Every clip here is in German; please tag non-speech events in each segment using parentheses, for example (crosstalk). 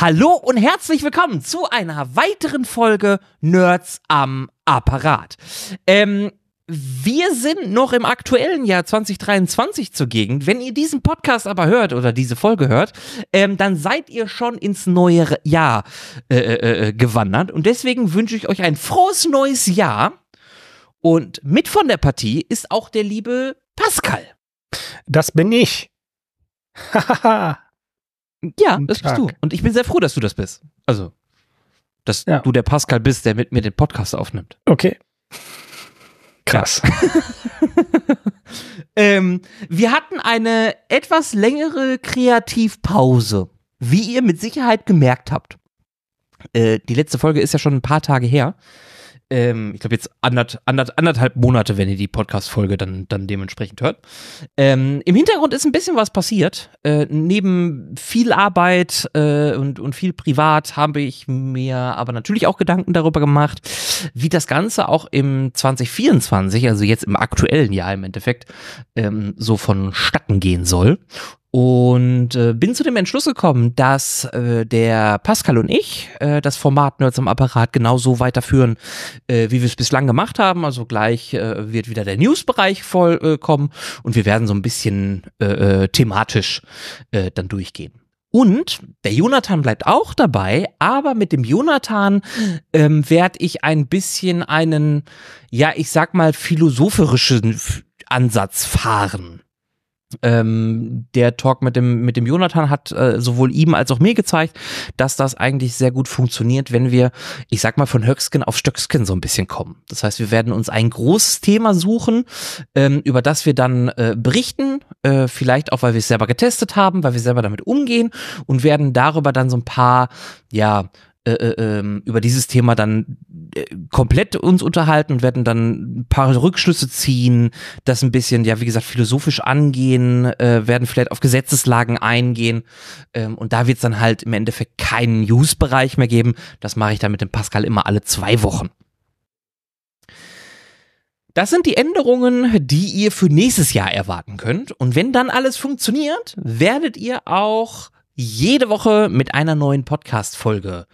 Hallo und herzlich willkommen zu einer weiteren Folge Nerds am Apparat. Ähm, wir sind noch im aktuellen Jahr 2023 zugegen. Wenn ihr diesen Podcast aber hört oder diese Folge hört, ähm, dann seid ihr schon ins neue Jahr äh, äh, äh gewandert. Und deswegen wünsche ich euch ein frohes neues Jahr. Und mit von der Partie ist auch der liebe Pascal. Das bin ich. (laughs) ja, das bist du. Und ich bin sehr froh, dass du das bist. Also, dass ja. du der Pascal bist, der mit mir den Podcast aufnimmt. Okay. Krass. (laughs) ähm, wir hatten eine etwas längere Kreativpause, wie ihr mit Sicherheit gemerkt habt. Äh, die letzte Folge ist ja schon ein paar Tage her ähm, ich glaube jetzt andert, andert, anderthalb Monate, wenn ihr die Podcast-Folge dann, dann dementsprechend hört. Ähm, Im Hintergrund ist ein bisschen was passiert. Äh, neben viel Arbeit äh, und, und viel privat habe ich mir aber natürlich auch Gedanken darüber gemacht, wie das Ganze auch im 2024, also jetzt im aktuellen Jahr im Endeffekt, ähm, so vonstatten gehen soll und äh, bin zu dem Entschluss gekommen, dass äh, der Pascal und ich äh, das Format Nerds am Apparat genauso weiterführen, äh, wie wir es bislang gemacht haben. Also gleich äh, wird wieder der News-Bereich voll äh, kommen und wir werden so ein bisschen äh, äh, thematisch äh, dann durchgehen. Und der Jonathan bleibt auch dabei, aber mit dem Jonathan ähm, werde ich ein bisschen einen, ja, ich sag mal, philosophischen Ansatz fahren. Ähm, der Talk mit dem, mit dem Jonathan hat äh, sowohl ihm als auch mir gezeigt, dass das eigentlich sehr gut funktioniert, wenn wir, ich sag mal, von Höckskin auf Stöckskin so ein bisschen kommen. Das heißt, wir werden uns ein großes Thema suchen, ähm, über das wir dann äh, berichten, äh, vielleicht auch, weil wir es selber getestet haben, weil wir selber damit umgehen und werden darüber dann so ein paar, ja, äh, äh, ähm, über dieses Thema dann äh, komplett uns unterhalten und werden dann ein paar Rückschlüsse ziehen, das ein bisschen, ja, wie gesagt, philosophisch angehen, werden vielleicht auf Gesetzeslagen eingehen. Ähm, und da wird es dann halt im Endeffekt keinen News-Bereich mehr geben. Das mache ich dann mit dem Pascal immer alle zwei Wochen. Das sind die Änderungen, die ihr für nächstes Jahr erwarten könnt. Und wenn dann alles funktioniert, werdet ihr auch jede Woche mit einer neuen Podcast-Folge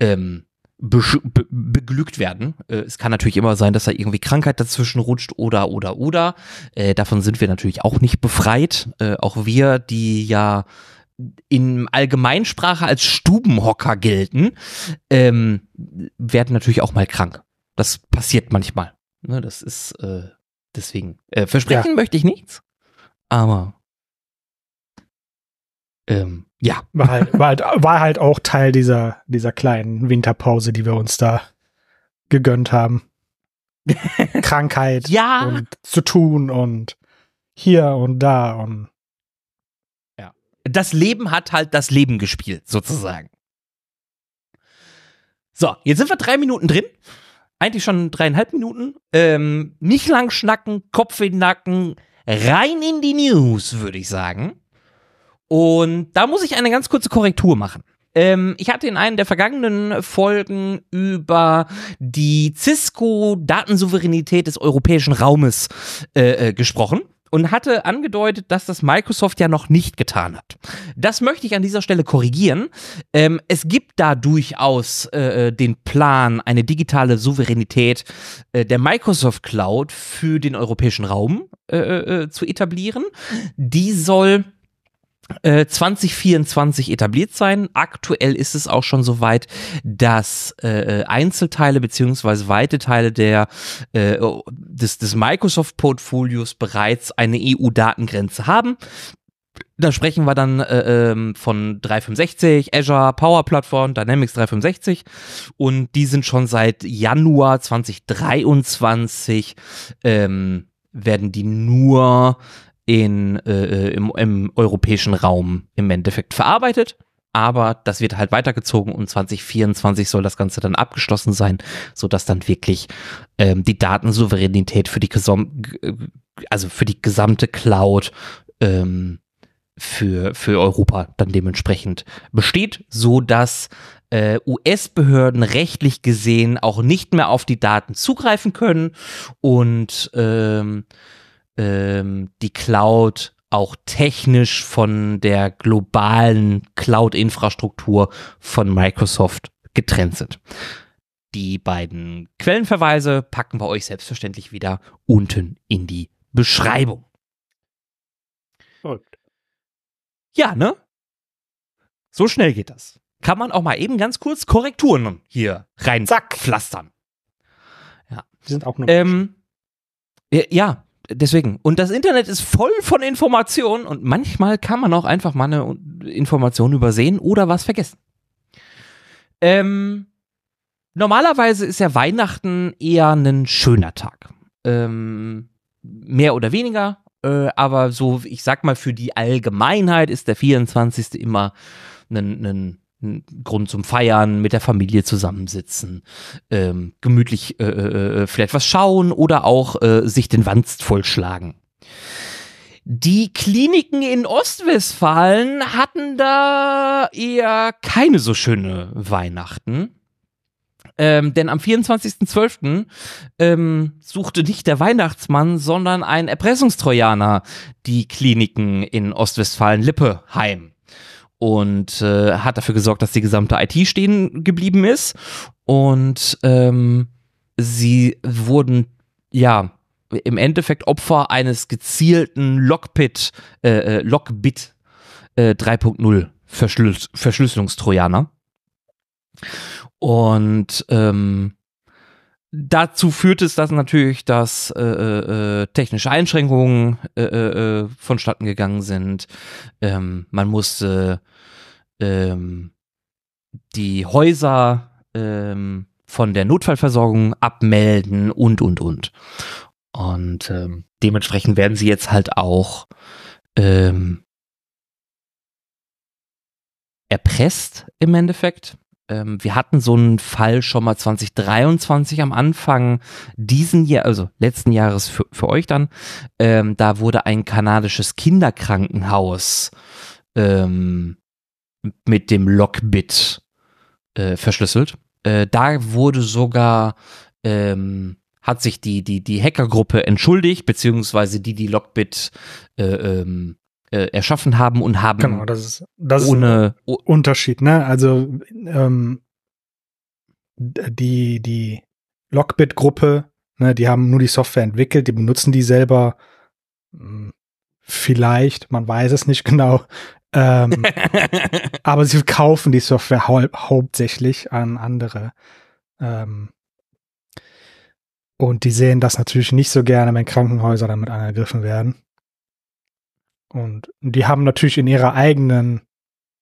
ähm, be be beglückt werden. Äh, es kann natürlich immer sein, dass da irgendwie Krankheit dazwischen rutscht oder, oder, oder. Äh, davon sind wir natürlich auch nicht befreit. Äh, auch wir, die ja in Allgemeinsprache als Stubenhocker gelten, ähm, werden natürlich auch mal krank. Das passiert manchmal. Ne, das ist äh, deswegen. Äh, versprechen ja. möchte ich nichts, aber ähm, ja. War halt, war, halt, war halt auch Teil dieser, dieser kleinen Winterpause, die wir uns da gegönnt haben. (laughs) Krankheit ja. und zu tun und hier und da und ja. Das Leben hat halt das Leben gespielt, sozusagen. So, jetzt sind wir drei Minuten drin. Eigentlich schon dreieinhalb Minuten. Ähm, nicht lang schnacken, Kopf in den Nacken, rein in die News, würde ich sagen. Und da muss ich eine ganz kurze Korrektur machen. Ähm, ich hatte in einer der vergangenen Folgen über die Cisco-Datensouveränität des europäischen Raumes äh, äh, gesprochen und hatte angedeutet, dass das Microsoft ja noch nicht getan hat. Das möchte ich an dieser Stelle korrigieren. Ähm, es gibt da durchaus äh, den Plan, eine digitale Souveränität äh, der Microsoft Cloud für den europäischen Raum äh, äh zu etablieren. Die soll 2024 äh, etabliert sein. Aktuell ist es auch schon so weit, dass äh, Einzelteile beziehungsweise weite Teile der, äh, des, des Microsoft-Portfolios bereits eine EU-Datengrenze haben. Da sprechen wir dann äh, ähm, von 365, Azure, Power Platform, Dynamics 365 und die sind schon seit Januar 2023 ähm, werden die nur in, äh, im, im europäischen Raum im Endeffekt verarbeitet. Aber das wird halt weitergezogen und 2024 soll das Ganze dann abgeschlossen sein, sodass dann wirklich ähm, die Datensouveränität für die, also für die gesamte Cloud ähm, für, für Europa dann dementsprechend besteht, so dass äh, US-Behörden rechtlich gesehen auch nicht mehr auf die Daten zugreifen können und ähm, ähm, die Cloud auch technisch von der globalen Cloud-Infrastruktur von Microsoft getrennt sind. Die beiden Quellenverweise packen wir euch selbstverständlich wieder unten in die Beschreibung. Verrückt. Ja, ne? So schnell geht das. Kann man auch mal eben ganz kurz Korrekturen hier rein Zack. pflastern. Die sind auch nur. Ähm, ja, ja, deswegen. Und das Internet ist voll von Informationen und manchmal kann man auch einfach mal eine Information übersehen oder was vergessen. Ähm, normalerweise ist ja Weihnachten eher ein schöner Tag. Ähm, mehr oder weniger. Äh, aber so, ich sag mal, für die Allgemeinheit ist der 24. immer ein, Grund zum Feiern, mit der Familie zusammensitzen, ähm, gemütlich äh, äh, vielleicht was schauen oder auch äh, sich den Wanst vollschlagen. Die Kliniken in Ostwestfalen hatten da eher keine so schöne Weihnachten. Ähm, denn am 24.12. Ähm, suchte nicht der Weihnachtsmann, sondern ein Erpressungstrojaner die Kliniken in Ostwestfalen-Lippe heim und äh, hat dafür gesorgt, dass die gesamte IT stehen geblieben ist. Und ähm, sie wurden ja im Endeffekt Opfer eines gezielten Lockbit äh, äh, Lockbit äh, 3.0 Verschlüs Verschlüsselungstrojaner. Und ähm, dazu führt es das natürlich, dass äh, äh, technische Einschränkungen äh, äh, vonstatten gegangen sind. Ähm, man musste ähm, die Häuser ähm, von der Notfallversorgung abmelden und, und, und. Und ähm, dementsprechend werden sie jetzt halt auch ähm, erpresst im Endeffekt ähm, wir hatten so einen Fall schon mal 2023 am Anfang diesen Jahr, also letzten Jahres für, für euch dann. Ähm, da wurde ein kanadisches Kinderkrankenhaus ähm, mit dem Lockbit äh, verschlüsselt. Äh, da wurde sogar ähm, hat sich die, die, die Hackergruppe entschuldigt, beziehungsweise die, die Lockbit äh, ähm, äh, erschaffen haben und haben genau, das ist, das ohne ist Unterschied, ne? Also ähm, die, die Lockbit-Gruppe, ne, die haben nur die Software entwickelt, die benutzen die selber hm, vielleicht, man weiß es nicht (laughs) genau. Ähm, (laughs) aber sie kaufen die Software hau hauptsächlich an andere. Ähm, und die sehen das natürlich nicht so gerne, wenn Krankenhäuser damit angegriffen werden. Und die haben natürlich in ihrer eigenen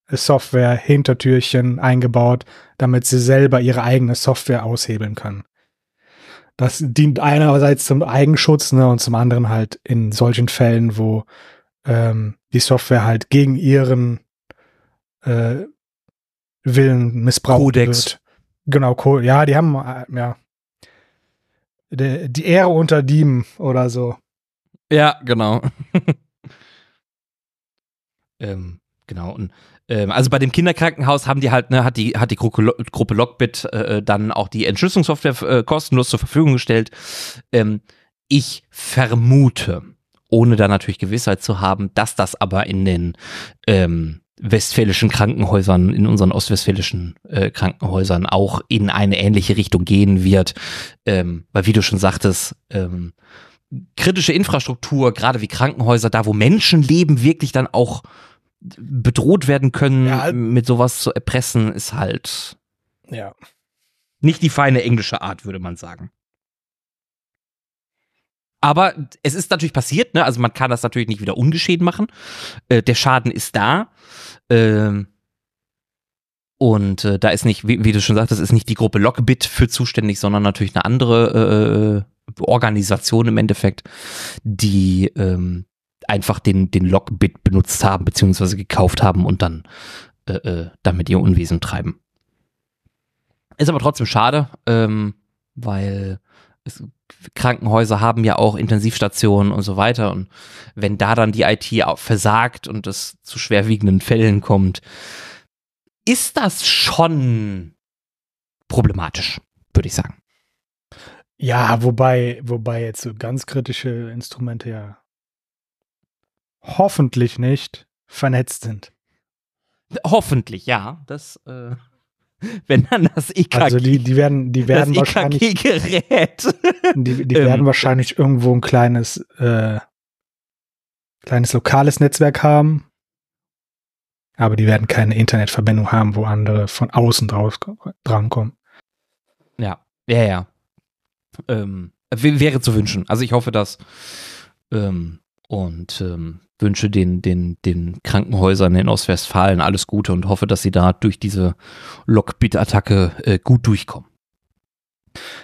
Software Hintertürchen eingebaut, damit sie selber ihre eigene Software aushebeln können. Das dient einerseits zum Eigenschutz ne, und zum anderen halt in solchen Fällen, wo ähm, die Software halt gegen ihren äh, Willen missbraucht Codex. wird. Genau, Co ja, die haben äh, ja die, die Ehre unter Dieben oder so. Ja, genau. (laughs) ähm, genau. Und ähm, also bei dem Kinderkrankenhaus haben die halt, ne, hat die, hat die Gruppe, Gruppe Lockbit äh, dann auch die Entschlüsselungssoftware äh, kostenlos zur Verfügung gestellt. Ähm, ich vermute, ohne da natürlich Gewissheit zu haben, dass das aber in den ähm, westfälischen Krankenhäusern, in unseren ostwestfälischen äh, Krankenhäusern auch in eine ähnliche Richtung gehen wird. Ähm, weil wie du schon sagtest, ähm, kritische Infrastruktur, gerade wie Krankenhäuser, da wo Menschen leben, wirklich dann auch bedroht werden können, Ja. mit sowas zu erpressen, ist halt Ja. nicht die feine englische Art, würde man sagen. Aber es ist natürlich passiert, ne? Also man kann das natürlich nicht wieder ungeschehen machen. Äh, der Schaden ist da. Ähm, und äh, da ist nicht, wie, wie du schon sagtest, ist nicht die Gruppe Lockbit für zuständig, sondern natürlich eine andere äh, Organisation im Endeffekt, die ähm, einfach den, den Lockbit benutzt haben, beziehungsweise gekauft haben und dann äh, äh, damit ihr Unwesen treiben. Ist aber trotzdem schade, ähm, weil es, Krankenhäuser haben ja auch Intensivstationen und so weiter. Und wenn da dann die IT versagt und es zu schwerwiegenden Fällen kommt, ist das schon problematisch, würde ich sagen. Ja, wobei, wobei jetzt so ganz kritische Instrumente ja hoffentlich nicht vernetzt sind. Hoffentlich, ja. Das, äh, (laughs) wenn dann das EKG. Also die, die werden, die werden das wahrscheinlich, EKG-Gerät. (laughs) die, die ähm, werden wahrscheinlich irgendwo ein kleines, äh, kleines lokales Netzwerk haben. Aber die werden keine Internetverbindung haben, wo andere von außen drauf drankommen. Ja, ja, ja. Ähm, wäre zu wünschen. Also ich hoffe, dass ähm, und ähm, wünsche den, den, den Krankenhäusern in Ostwestfalen alles Gute und hoffe, dass sie da durch diese Lockbit-Attacke äh, gut durchkommen.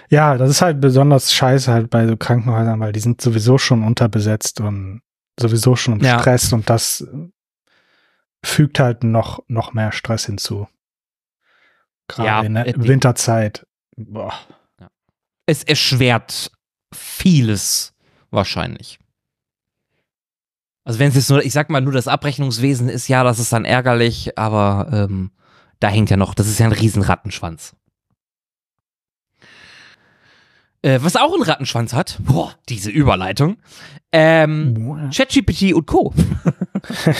Ja, das ist halt besonders scheiße halt bei so Krankenhäusern, weil die sind sowieso schon unterbesetzt und sowieso schon im Ja. Stress und das fügt halt noch, noch mehr Stress hinzu. Gerade Ja, in der äh, Winterzeit. Boah. Es erschwert vieles wahrscheinlich. Also wenn es jetzt nur, ich sag mal, nur das Abrechnungswesen ist, ja, das ist dann ärgerlich, aber ähm, da hängt ja noch, das ist ja ein riesen Rattenschwanz. Äh, was auch einen Rattenschwanz hat, boah, diese Überleitung, ähm, ChatGPT und Co.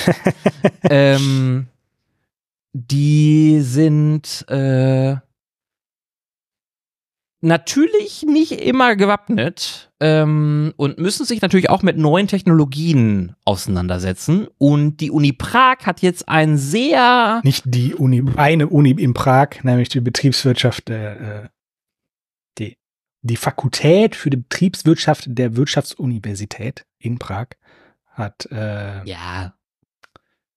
(laughs) ähm, die sind äh, natürlich nicht immer gewappnet ähm, und müssen sich natürlich auch mit neuen Technologien auseinandersetzen. Und die Uni Prag hat jetzt ein sehr Nicht die Uni, eine Uni in Prag, nämlich die Betriebswirtschaft, äh, die, die Fakultät für die Betriebswirtschaft der Wirtschaftsuniversität in Prag hat äh, ja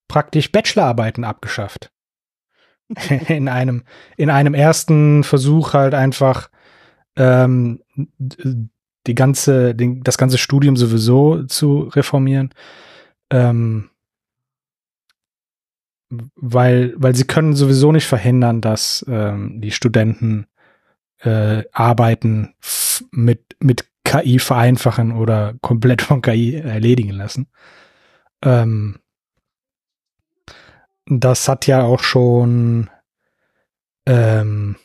praktisch Bachelorarbeiten abgeschafft. (laughs) in einem, in einem ersten Versuch halt einfach ähm, die ganze, den, das ganze Studium sowieso zu reformieren. Ähm, weil, weil sie können sowieso nicht verhindern, dass ähm, die Studenten äh, Arbeiten mit, mit KI vereinfachen oder komplett von KI erledigen lassen. Ähm, das hat ja auch schon ähm,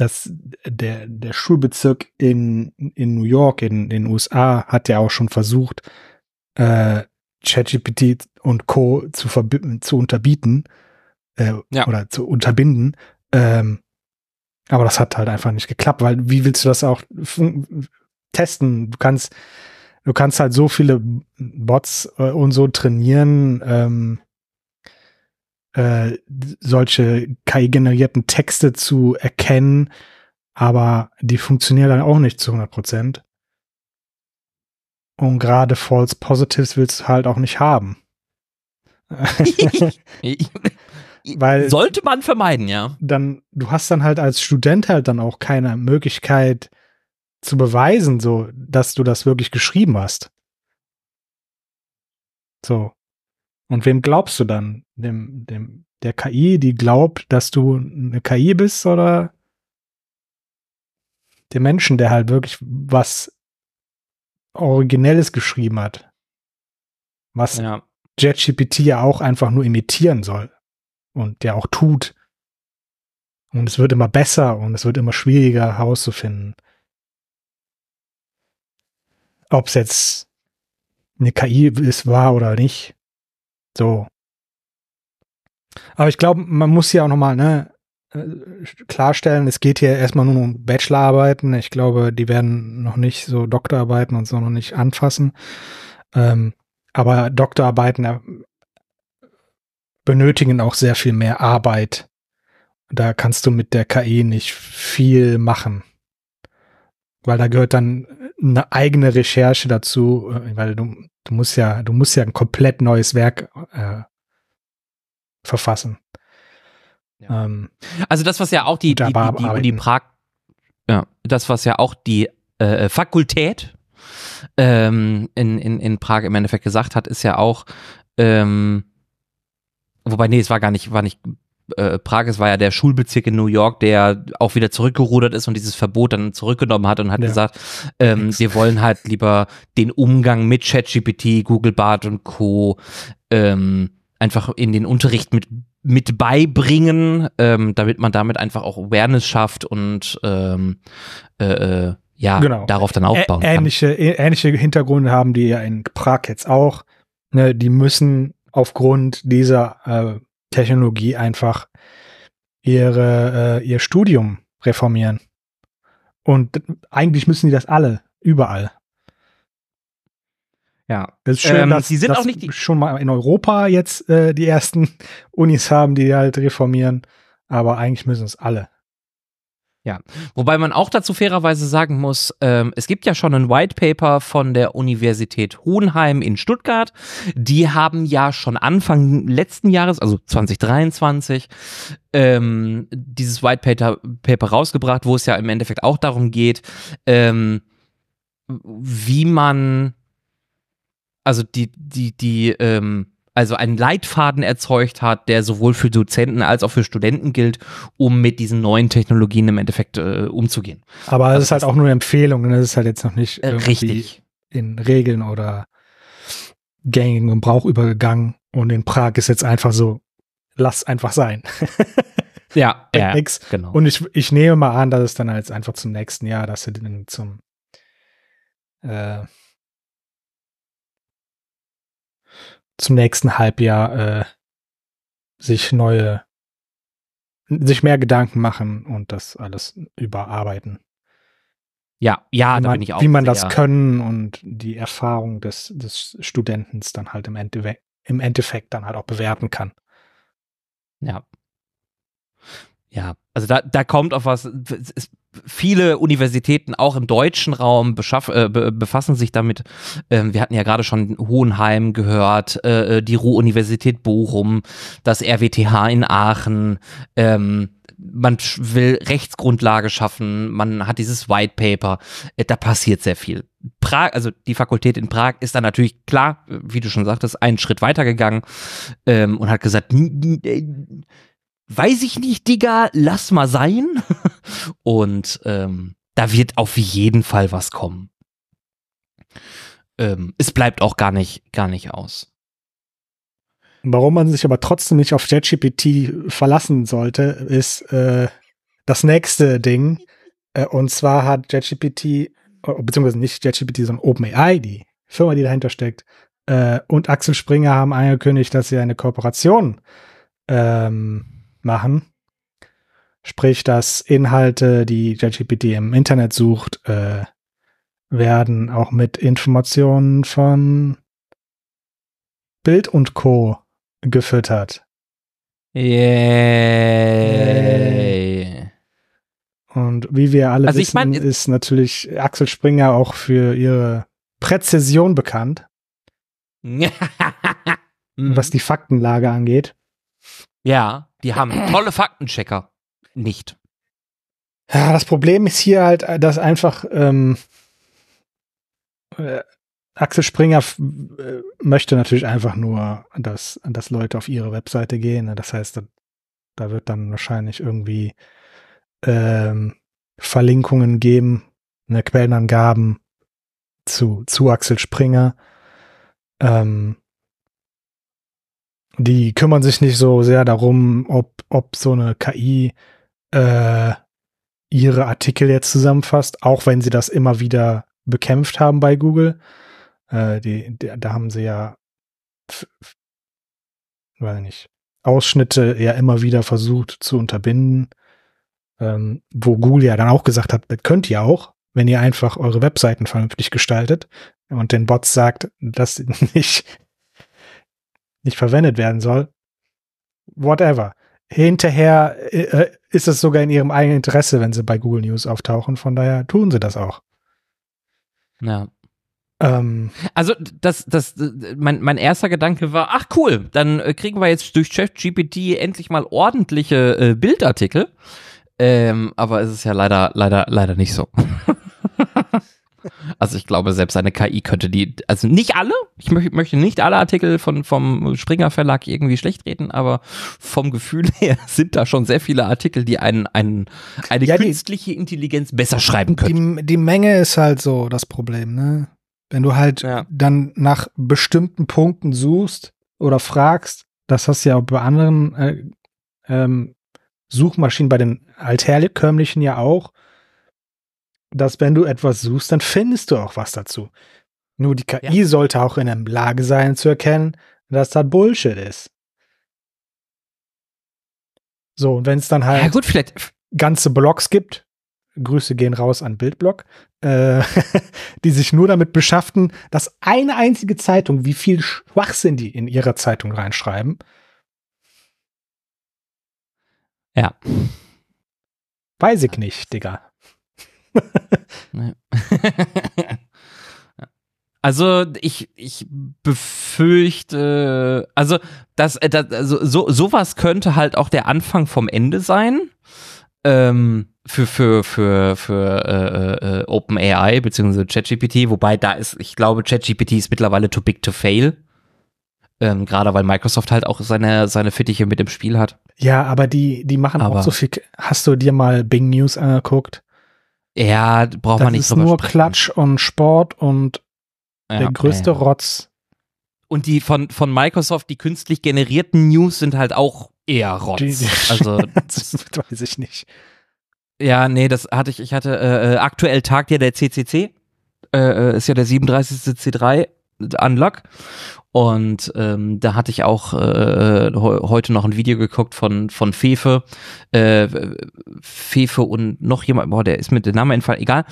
das, der, der Schulbezirk in, in New York, in den USA, hat ja auch schon versucht, äh, ChatGPT und Co. zu, zu unterbieten äh, Ja. oder zu unterbinden. Ähm, aber das hat halt einfach nicht geklappt, weil wie willst du das auch testen? Du kannst, du kannst halt so viele Bots äh, und so trainieren, ähm, äh, solche KI-generierten Texte zu erkennen, aber die funktionieren dann auch nicht zu 100 Prozent. Und gerade False Positives willst du halt auch nicht haben. (laughs) (laughs) Weil sollte man vermeiden, ja. dann, du hast dann halt als Student halt dann auch keine Möglichkeit zu beweisen, so, dass du das wirklich geschrieben hast. So. Und wem glaubst du dann? Dem, dem, der KI, die glaubt, dass du eine KI bist oder dem Menschen, der halt wirklich was Originelles geschrieben hat? Was Ja. JetGPT ja auch einfach nur imitieren soll und der auch tut. Und es wird immer besser und es wird immer schwieriger herauszufinden, ob es jetzt eine KI ist, war oder nicht. So. Aber ich glaube, man muss ja auch nochmal ne, äh, klarstellen, es geht hier erstmal nur um Bachelorarbeiten. Ich glaube, die werden noch nicht so Doktorarbeiten und so noch nicht anfassen. Ähm, aber Doktorarbeiten äh, benötigen auch sehr viel mehr Arbeit. Da kannst du mit der KI nicht viel machen. Weil da gehört dann eine eigene Recherche dazu, äh, weil du, du musst ja, du musst ja ein komplett neues Werk äh, verfassen. Ja. Ähm, Also das, was ja auch die, die, die, die arbeiten. Prag, ja, das, was ja auch die äh, Fakultät ähm, in, in, in Prag im Endeffekt gesagt hat, ist ja auch, ähm, wobei, nee, es war gar nicht, war nicht äh, Prag, es war ja der Schulbezirk in New York, der auch wieder zurückgerudert ist und dieses Verbot dann zurückgenommen hat und hat Ja. gesagt, ähm, wir wollen halt lieber den Umgang mit ChatGPT, Google Bart und Co. Ähm, einfach in den Unterricht mit mit beibringen, ähm, damit man damit einfach auch Awareness schafft und ähm, äh, äh, ja Genau. darauf dann aufbauen Ä ähnliche, ä- ähnliche Hintergründe haben die ja in Prag jetzt auch. Ne, die müssen aufgrund dieser äh, Technologie einfach ihre, äh, ihr Studium reformieren. Und eigentlich müssen die das alle, überall. Ja. Das ist schön, Ähm, dass, sie sind dass auch nicht die- schon mal in Europa jetzt äh, die ersten (laughs) Unis haben, die halt reformieren. Aber eigentlich müssen es alle. Wobei man auch dazu fairerweise sagen muss, ähm, es gibt ja schon ein White Paper von der Universität Hohenheim in Stuttgart. Die haben ja schon Anfang letzten Jahres, also 2023, ähm, dieses White Paper, Paper rausgebracht, wo es ja im Endeffekt auch darum geht, ähm, wie man, also die, die, die, ähm, also einen Leitfaden erzeugt hat, der sowohl für Dozenten als auch für Studenten gilt, um mit diesen neuen Technologien im Endeffekt äh, umzugehen. Aber Also es ist halt das- auch nur eine Empfehlung. Ne? Das ist halt jetzt noch nicht Äh, richtig. in Regeln oder gängigen Gebrauch übergegangen. Und in Prag ist jetzt einfach so, lass einfach sein. (laughs) Ja, ja nix. genau. Und ich, ich nehme mal an, dass es dann jetzt einfach zum nächsten Jahr, dass sie dann zum äh, zum nächsten Halbjahr äh, sich neue sich mehr Gedanken machen und das alles überarbeiten. ja, ja, wie da man, bin ich auch wie man das können und die Erfahrung des, des Studentens dann halt im Endeffekt, im Endeffekt dann halt auch bewerten kann. Ja. Ja, also da, da kommt auf was. Es viele Universitäten, auch im deutschen Raum, beschaff, äh, be, befassen sich damit. Ähm, wir hatten ja gerade schon Hohenheim gehört, äh, die Ruhr-Universität Bochum, das RWTH in Aachen. Ähm, man will Rechtsgrundlage schaffen, man hat dieses White Paper, äh, da passiert sehr viel. Prag, also die Fakultät in Prag ist dann natürlich klar, äh, wie du schon sagtest, einen Schritt weitergegangen ähm, und hat gesagt, "N- n- äh, weiß ich nicht, Digga, lass mal sein. (laughs) Und ähm, da wird auf jeden Fall was kommen. Ähm, es bleibt auch gar nicht, gar nicht aus. Warum man sich aber trotzdem nicht auf JetGPT verlassen sollte, ist äh, das nächste Ding. Äh, und zwar hat JetGPT, äh, beziehungsweise nicht JetGPT, sondern OpenAI, die Firma, die dahinter steckt, äh, und Axel Springer haben angekündigt, dass sie eine Kooperation ähm, machen. Sprich, dass Inhalte, die JetGPT im Internet sucht, äh, werden auch mit Informationen von Bild und Co. gefüttert. Yay. Und wie wir alle Also ich wissen, mein- ist natürlich Axel Springer auch für ihre Präzision bekannt, (laughs) was die Faktenlage angeht. Ja, die haben (clears throat) tolle Faktenchecker. Nicht. Ja, das Problem ist hier halt, dass einfach ähm, äh, Axel Springer äh, möchte natürlich einfach nur, dass, dass Leute auf ihre Webseite gehen. ne? Das heißt, da, da wird dann wahrscheinlich irgendwie ähm, Verlinkungen geben, ne, Quellenangaben zu, zu Axel Springer. Ähm, die kümmern sich nicht so sehr darum, ob, ob so eine KI äh, ihre Artikel jetzt zusammenfasst, auch wenn sie das immer wieder bekämpft haben bei Google. Äh, die, die, da haben sie ja, weiß nicht, Ausschnitte ja immer wieder versucht zu unterbinden, ähm, wo Google ja dann auch gesagt hat, das könnt ihr auch, wenn ihr einfach eure Webseiten vernünftig gestaltet und den Bots sagt, dass (laughs) sie nicht, nicht verwendet werden soll. Whatever. Hinterher äh, ist es sogar in ihrem eigenen Interesse, wenn sie bei Google News auftauchen. Von daher tun sie das auch. Ja. Ähm, Also das, das, mein, mein erster Gedanke war, ach cool, dann äh, kriegen wir jetzt durch ChatGPT endlich mal ordentliche äh, Bildartikel. Ähm, aber es ist ja leider, leider, leider nicht so. (laughs) also ich glaube, selbst eine KI könnte die, also nicht alle, ich möchte, möchte nicht alle Artikel von, vom Springer Verlag irgendwie schlecht reden, aber vom Gefühl (laughs) her sind da schon sehr viele Artikel, die einen, einen, eine Ja, die- künstliche Intelligenz besser schreiben können. die, die Menge ist halt so das Problem, ne? Wenn du halt Ja. dann nach bestimmten Punkten suchst oder fragst, das hast du ja auch bei anderen äh, ähm, Suchmaschinen, bei den altherkömmlichen ja auch, dass wenn du etwas suchst, dann findest du auch was dazu. Nur die KI ja. sollte auch in der Lage sein zu erkennen, dass das Bullshit ist. So, und wenn es dann halt ja, gut, vielleicht. ganze Blogs gibt, Grüße gehen raus an Bildblog, äh, (laughs) die sich nur damit beschäftigen, dass eine einzige Zeitung, wie viel Schwachsinn die in ihrer Zeitung reinschreiben. Ja. Weiß ich nicht, Digga. (laughs) Also ich, ich befürchte, also das, äh, das also so sowas könnte halt auch der Anfang vom Ende sein. Ähm, für für für für äh, äh, OpenAI beziehungsweise ChatGPT, wobei da ist, ich glaube, ChatGPT ist mittlerweile too big to fail. Ähm, Gerade weil Microsoft halt auch seine seine Fittiche mit dem Spiel hat. Ja, aber die die machen aber auch so viel. Hast du dir mal Bing News angeguckt? Ja, braucht das man nicht ist nur sprechen. Klatsch und Sport und ja, der größte ja. Rotz. Und die von, von Microsoft, die künstlich generierten News sind halt auch eher Rotz. Die, die also, (laughs) das (laughs) weiß ich nicht. Ja, nee, das hatte ich, ich hatte, äh, äh aktuell tagt ja der CCC, äh, äh, ist ja der 37. C3 Unlock. Und ähm, da hatte ich auch äh, heute noch ein Video geguckt von, von Fefe. Äh, Fefe und noch jemand, boah, der ist mit dem Namen entfallen, egal.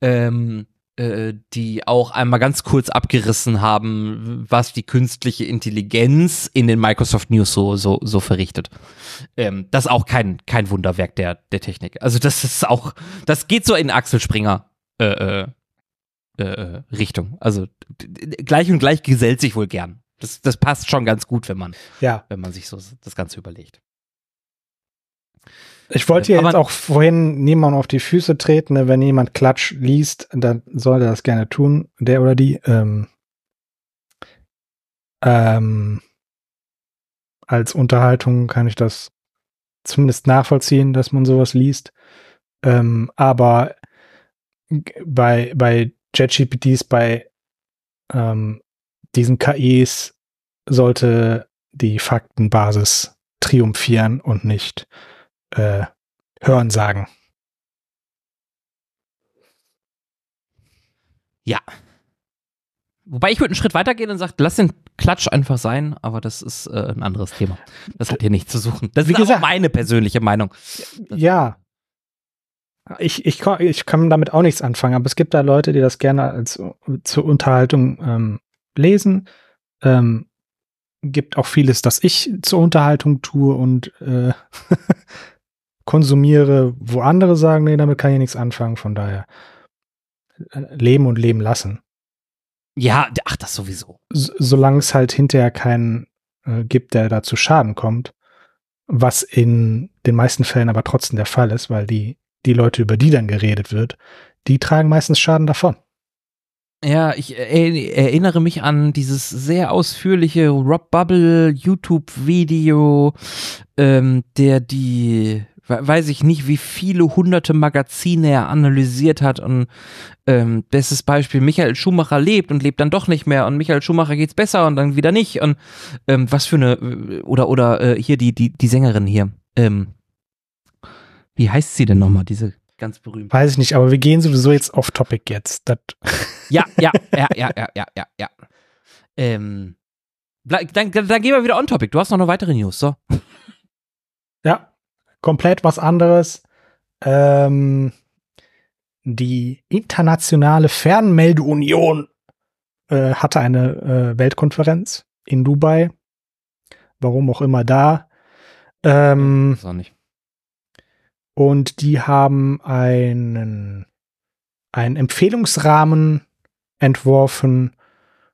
Ähm, äh, die auch einmal ganz kurz abgerissen haben, was die künstliche Intelligenz in den Microsoft News so, so, so verrichtet. Ähm, das ist auch kein, kein Wunderwerk der, der Technik. Also das ist auch, das geht so in Axel Springer äh, äh, äh, Richtung. Also gleich und gleich gesellt sich wohl gern. Das, das passt schon ganz gut, wenn man, ja. wenn man sich so das Ganze überlegt. Ich wollte ja jetzt auch vorhin niemand auf die Füße treten. Ne? Wenn jemand Klatsch liest, dann soll er das gerne tun, der oder die. Ähm, ähm, als Unterhaltung kann ich das zumindest nachvollziehen, dass man sowas liest. Ähm, aber bei, bei JetGPTs, bei ähm, diesen KIs sollte die Faktenbasis triumphieren und nicht äh, Hören sagen. Ja. Wobei ich würde einen Schritt weitergehen und sagen, lass den Klatsch einfach sein, aber das ist äh, ein anderes Thema. Das hat hier nichts zu suchen. Das Wie ist gesagt, meine persönliche Meinung. Ja. Ich, ich, ich kann damit auch nichts anfangen, aber es gibt da Leute, die das gerne als zur Unterhaltung ähm, lesen. Ähm, gibt auch vieles, das ich zur Unterhaltung tue und äh, (laughs) konsumiere, wo andere sagen, nee, damit kann ich nichts anfangen. Von daher äh, leben und leben lassen. Ja, ach, das sowieso. S solange es halt hinterher keinen äh, gibt, der da zu Schaden kommt, was in den meisten Fällen aber trotzdem der Fall ist, weil die, die Leute, über die dann geredet wird, die tragen meistens Schaden davon. Ja, ich erinnere mich an dieses sehr ausführliche Rob Bubble YouTube-Video, ähm, der die weiß ich nicht, wie viele hunderte Magazine er analysiert hat und ähm, bestes Beispiel, Michael Schumacher lebt und lebt dann doch nicht mehr und Michael Schumacher geht's besser und dann wieder nicht und ähm, was für eine oder oder äh, hier die die die Sängerin hier ähm, wie heißt sie denn nochmal, diese ganz berühmte? Weiß ich nicht, aber wir gehen sowieso jetzt off topic jetzt. (laughs) ja, ja, ja, ja, ja, ja, ja, ja. Ähm, dann, dann, dann gehen wir wieder on topic. Du hast noch eine weitere News, so. Ja, komplett was anderes. Ähm, die internationale Fernmeldeunion äh, hatte eine äh, Weltkonferenz in Dubai. Warum auch immer da. Ähm, das auch nicht. Und die haben einen, einen Empfehlungsrahmen entworfen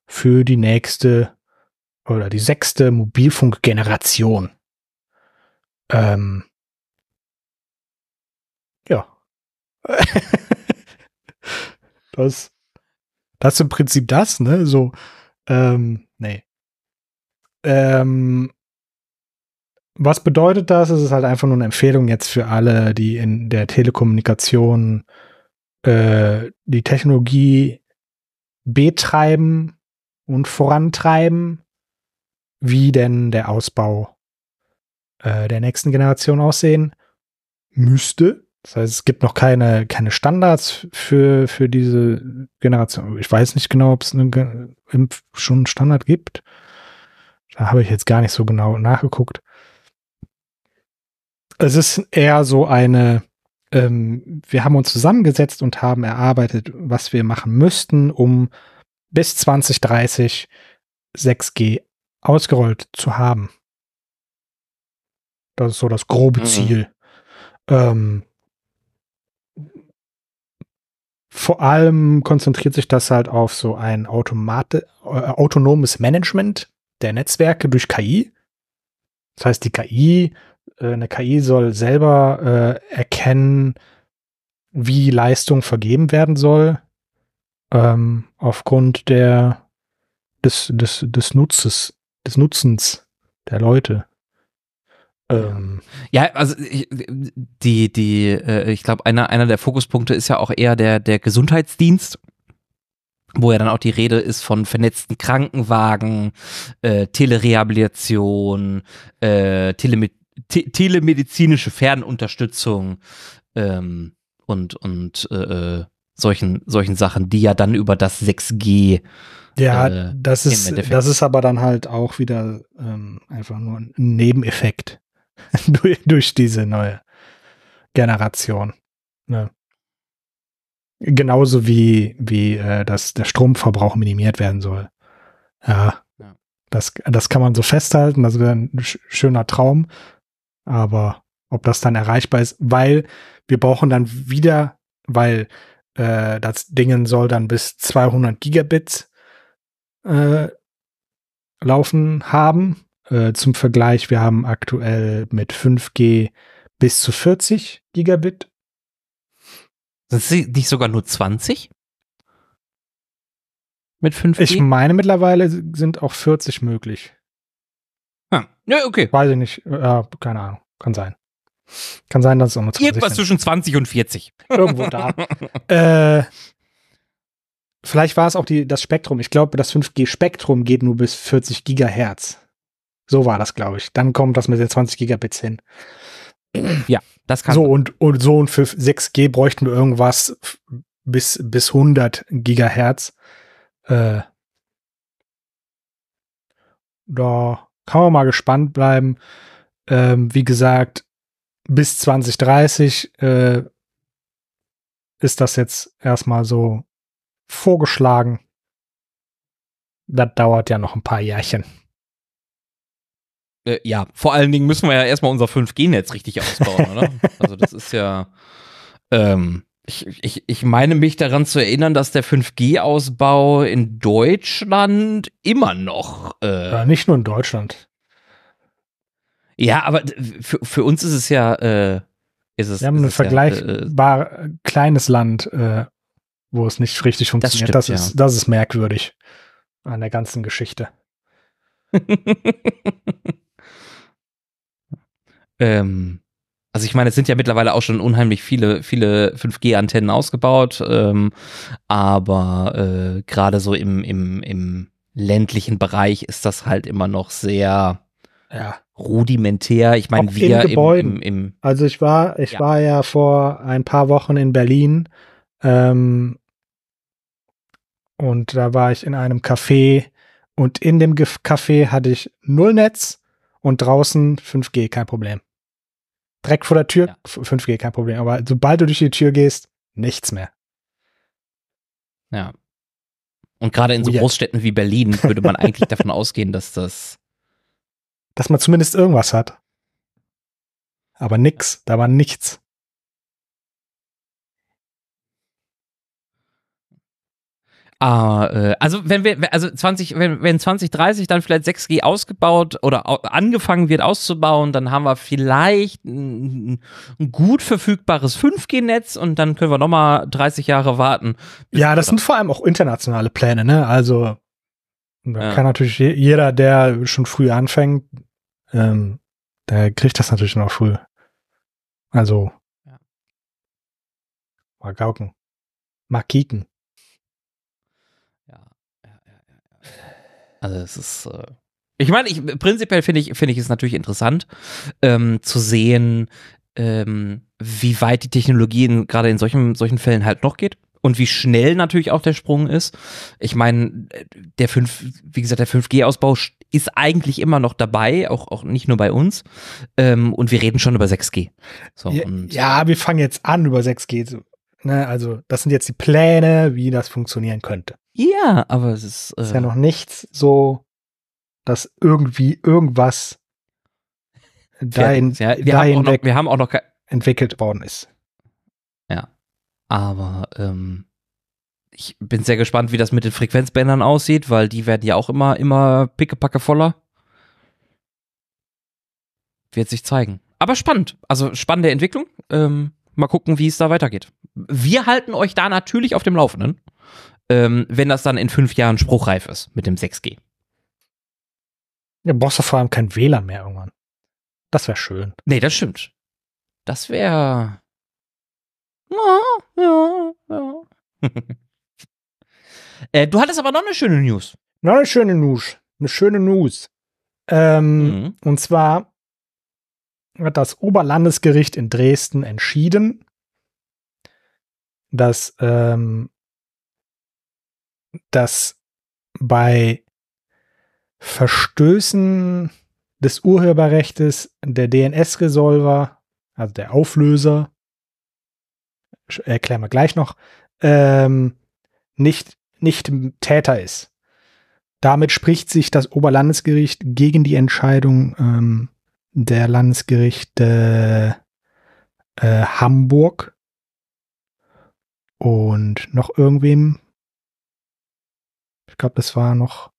für die nächste oder die sechste Mobilfunkgeneration. Ähm, (laughs) das, das ist im Prinzip das, ne? So, ähm, nee. Ähm, was bedeutet das? Es ist halt einfach nur eine Empfehlung jetzt für alle, die in der Telekommunikation äh, die Technologie betreiben und vorantreiben, wie denn der Ausbau äh, der nächsten Generation aussehen müsste Das heißt, es gibt noch keine, keine Standards für, für diese Generation. Ich weiß nicht genau, ob es schon einen Standard gibt. Da habe ich jetzt gar nicht so genau nachgeguckt. Es ist eher so eine, ähm, wir haben uns zusammengesetzt und haben erarbeitet, was wir machen müssten, um bis 2030 6G ausgerollt zu haben. Das ist so das grobe mhm. Ziel. Ähm, vor allem konzentriert sich das halt auf so ein Automate, äh, autonomes Management der Netzwerke durch KI. Das heißt, die KI, eine KI soll selber äh, erkennen, wie Leistung vergeben werden soll, ähm, aufgrund der, des, des, des Nutzes, des Nutzens der Leute. Ähm. Ja, also ich, die, die, äh, ich glaube, einer, einer der Fokuspunkte ist ja auch eher der, der Gesundheitsdienst wo ja dann auch die Rede ist von vernetzten Krankenwagen, äh, Telerehabilitation, äh, Teleme te telemedizinische Fernunterstützung ähm, und, und äh, äh solchen, solchen Sachen, die ja dann über das 6G ja, äh, das ist, das ist aber dann halt auch wieder ähm, einfach nur ein Nebeneffekt (laughs) durch, durch diese neue Generation. Ne? Genauso wie, wie äh, dass der Stromverbrauch minimiert werden soll. Ja, ja. Das, das kann man so festhalten, das wäre ein schöner Traum. Aber ob das dann erreichbar ist, weil wir brauchen dann wieder, weil äh, das Ding soll dann bis 200 Gigabits äh, laufen haben. Äh, zum Vergleich, wir haben aktuell mit 5G bis zu 40 Gigabit sind es nicht sogar nur 20? Mit 5G? Ich meine, mittlerweile sind auch 40 möglich. Ja, okay. Weiß ich nicht. Ja, keine Ahnung. Kann sein. Kann sein, dass es nur 20 Irgendwas zwischen 20 und 40. Irgendwo da. (laughs) äh, vielleicht war es auch die, das Spektrum. Ich glaube, das 5G-Spektrum geht nur bis 40 Gigahertz. So war das, glaube ich. Dann kommt das mit den 20 Gigabits hin. Ja, das kann. So und, und so und für 6G bräuchten wir irgendwas bis, bis 100 Gigahertz. Äh, da kann man mal gespannt bleiben. Ähm, wie gesagt, bis 2030 äh, ist das jetzt erstmal so vorgeschlagen. Das dauert ja noch ein paar Jährchen. Äh, ja, vor allen Dingen müssen wir ja erstmal unser 5G-Netz richtig ausbauen, oder? Also das ist ja, ähm, ich, ich, ich meine mich daran zu erinnern, dass der 5G-Ausbau in Deutschland immer noch. Äh, ja, nicht nur in Deutschland. Ja, aber für, für uns ist es ja. Äh, ist es, wir haben ein vergleichbar ja, äh, kleines Land, äh, wo es nicht richtig funktioniert. Das, stimmt, das ist, ja. das ist merkwürdig an der ganzen Geschichte. (laughs) Ähm, also ich meine, es sind ja mittlerweile auch schon unheimlich viele, viele 5G-Antennen ausgebaut, ähm, aber äh, gerade so im, im, im ländlichen Bereich ist das halt immer noch sehr ja. rudimentär. Ich meine, wir im, im, im, Also ich war, ich ja. war ja vor ein paar Wochen in Berlin ähm, und da war ich in einem Café und in dem Café hatte ich null Netz und draußen 5G, kein Problem. Direkt vor der Tür, ja. 5G kein Problem, aber sobald du durch die Tür gehst, nichts mehr. Ja. Und gerade in so oh, Großstädten wie Berlin (laughs) würde man eigentlich davon ausgehen, dass das. Dass man zumindest irgendwas hat. Aber nix, da war nichts. Ah, äh, also wenn wir, also 20, wenn, wenn 2030 dann vielleicht 6G ausgebaut oder angefangen wird auszubauen, dann haben wir vielleicht ein, ein gut verfügbares 5G-Netz und dann können wir nochmal 30 Jahre warten. Ja, das sind vor allem auch internationale Pläne, ne? Also da ja. kann natürlich jeder, der schon früh anfängt, ähm, der kriegt das natürlich noch früh. Also ja. mal gauken. Mal kicken. Also es ist, äh ich meine, ich, prinzipiell finde ich, finde ich es natürlich interessant ähm, zu sehen, ähm, wie weit die Technologie gerade in solchen, solchen Fällen halt noch geht und wie schnell natürlich auch der Sprung ist. Ich meine, der 5, wie gesagt, der 5G-Ausbau ist eigentlich immer noch dabei, auch, auch nicht nur bei uns. Ähm, und wir reden schon über 6G. So, ja, ja, wir fangen jetzt an über 6G. Ne? Also, das sind jetzt die Pläne, wie das funktionieren könnte. Ja, aber es ist. Äh, ist ja noch nichts so, dass irgendwie irgendwas (laughs) dahin, ja, wir, dahin haben noch, wir haben auch noch entwickelt worden ist. Ja. Aber ähm, ich bin sehr gespannt, wie das mit den Frequenzbändern aussieht, weil die werden ja auch immer, immer pickepacke voller. Wird sich zeigen. Aber spannend. Also spannende Entwicklung. Ähm, mal gucken, wie es da weitergeht. Wir halten euch da natürlich auf dem Laufenden, ähm, wenn das dann in fünf Jahren spruchreif ist mit dem 6G. Ja, brauchst du vor allem kein WLAN mehr irgendwann. Das wäre schön. Nee, das stimmt. Das wäre. Ja, ja, ja. (laughs) äh, du hattest aber noch eine schöne News. Noch eine schöne News. Eine schöne News. Ähm, mhm. Und zwar hat das Oberlandesgericht in Dresden entschieden, dass, ähm, dass bei Verstößen des Urheberrechts der DNS-Resolver, also der Auflöser, erklären wir gleich noch, ähm, nicht, nicht Täter ist. Damit spricht sich das Oberlandesgericht gegen die Entscheidung ähm, der Landesgerichte äh, Hamburg und noch irgendwem. Ich glaube, das war noch.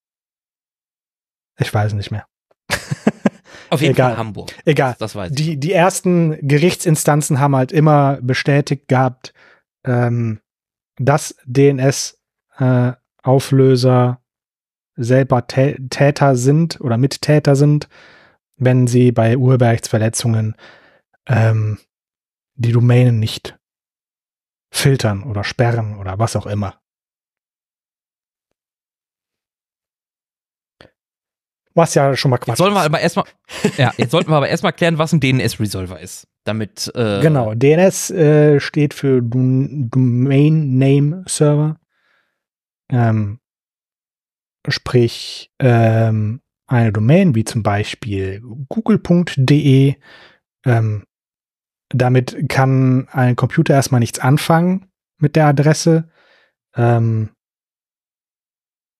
Ich weiß nicht mehr. (laughs) Auf jeden Egal. Fall Hamburg. Egal. Das, weiß ich. Die, die ersten Gerichtsinstanzen haben halt immer bestätigt gehabt, ähm, dass DNS-Auflöser äh, selber Täter sind oder Mittäter sind, wenn sie bei Urheberrechtsverletzungen ähm, die Domänen nicht filtern oder sperren oder was auch immer. Was ja schon mal Quatsch. Jetzt sollen wir aber erstmal, ja, jetzt sollten wir aber erstmal klären, was ein DNS-Resolver ist. Damit, äh Genau, DNS äh, steht für Domain Name Server. Ähm, sprich, ähm, eine Domain wie zum Beispiel google.de. Ähm, damit kann ein Computer erstmal nichts anfangen mit der Adresse, ähm,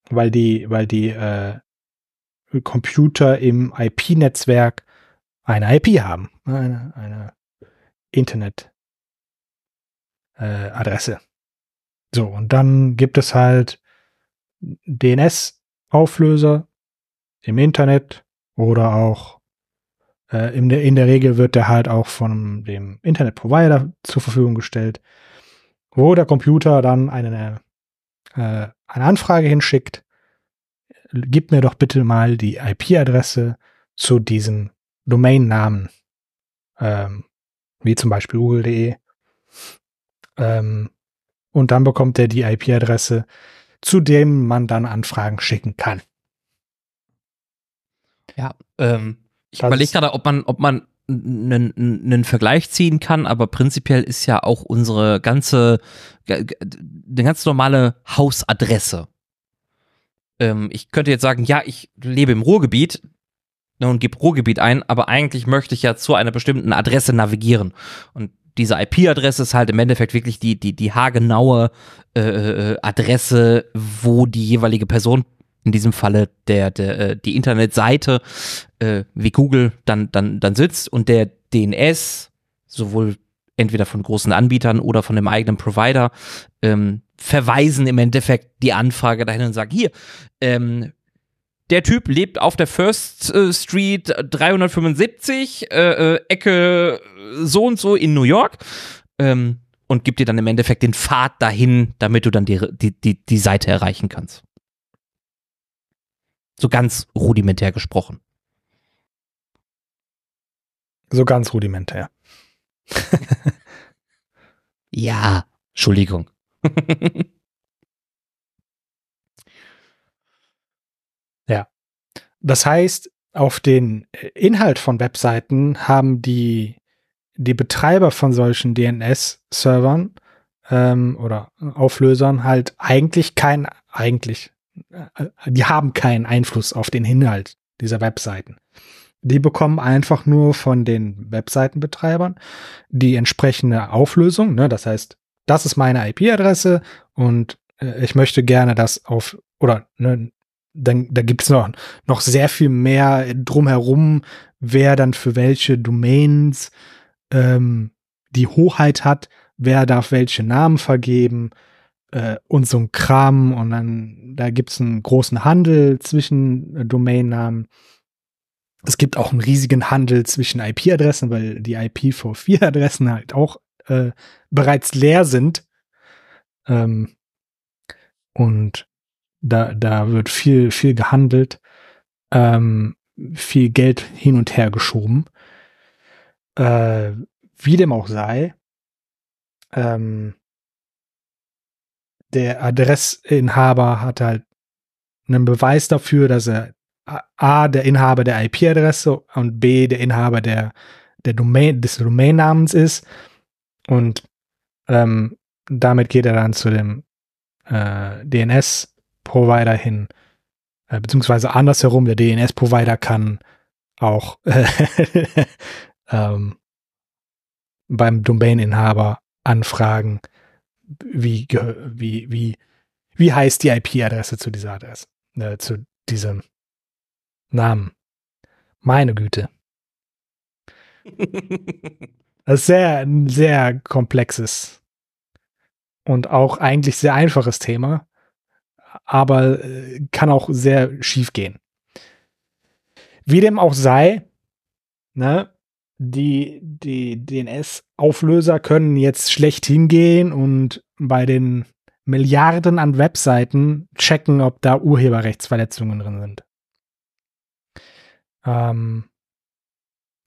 weil die, weil die äh, Computer im IP-Netzwerk eine IP haben, eine, eine Internet-Adresse. Äh, so, und dann gibt es halt DNS-Auflöser im Internet oder auch äh, in, der, in der Regel wird der halt auch von dem Internet-Provider zur Verfügung gestellt, wo der Computer dann eine, äh, eine Anfrage hinschickt gib mir doch bitte mal die IP-Adresse zu diesem Domainnamen, ähm, wie zum Beispiel google.de. Ähm, und dann bekommt er die IP-Adresse, zu dem man dann Anfragen schicken kann. Ja, ähm, ich überlege gerade, ob man, ob man einen, einen Vergleich ziehen kann, aber prinzipiell ist ja auch unsere ganze, eine ganz normale Hausadresse ähm, ich könnte jetzt sagen, ja, ich lebe im Ruhrgebiet ne, und gebe Ruhrgebiet ein, aber eigentlich möchte ich ja zu einer bestimmten Adresse navigieren. Und diese IP-Adresse ist halt im Endeffekt wirklich die, die, die haargenaue äh, äh, Adresse, wo die jeweilige Person, in diesem Falle der, der, äh, die Internetseite äh, wie Google dann, dann, dann sitzt und der DNS, sowohl entweder von großen Anbietern oder von dem eigenen Provider, ähm, verweisen im Endeffekt die Anfrage dahin und sagen, hier, ähm, der Typ lebt auf der First äh, Street 375, äh, äh, Ecke so und so in New York ähm, und gibt dir dann im Endeffekt den Pfad dahin, damit du dann die, die, die Seite erreichen kannst. So ganz rudimentär gesprochen. So ganz rudimentär. (laughs) ja, Entschuldigung. (laughs) ja. Das heißt, auf den Inhalt von Webseiten haben die die Betreiber von solchen DNS-Servern ähm, oder Auflösern halt eigentlich kein, eigentlich, äh, die haben keinen Einfluss auf den Inhalt dieser Webseiten. Die bekommen einfach nur von den Webseitenbetreibern die entsprechende Auflösung. Ne? Das heißt, das ist meine IP-Adresse und äh, ich möchte gerne das auf, oder ne, dann, da gibt's noch, noch sehr viel mehr drumherum, wer dann für welche Domains ähm, die Hoheit hat, wer darf welche Namen vergeben äh, und so ein Kram. Und dann, da gibt's einen großen Handel zwischen äh, Domainnamen. Es gibt auch einen riesigen Handel zwischen IP-Adressen, weil die IPv4-Adressen halt auch äh, bereits leer sind. Ähm, und da, da wird viel, viel gehandelt, ähm, viel Geld hin und her geschoben. Äh, wie dem auch sei, ähm, der Adressinhaber hat halt einen Beweis dafür, dass er A, der Inhaber der IP-Adresse und B, der Inhaber der, der Domain, des Domainnamens ist. Und ähm, damit geht er dann zu dem äh, DNS-Provider hin, äh, beziehungsweise andersherum, der DNS-Provider kann auch (laughs) ähm, beim Domaininhaber anfragen, wie, wie, wie, wie heißt die IP-Adresse zu dieser Adresse, äh, zu diesem Namen. Meine Güte. Das ist sehr, ein sehr komplexes und auch eigentlich sehr einfaches Thema, aber äh, kann auch sehr schief gehen. Wie dem auch sei, ne, die, die DNS-Auflöser können jetzt schlecht hingehen und bei den Milliarden an Webseiten checken, ob da Urheberrechtsverletzungen drin sind. Ähm,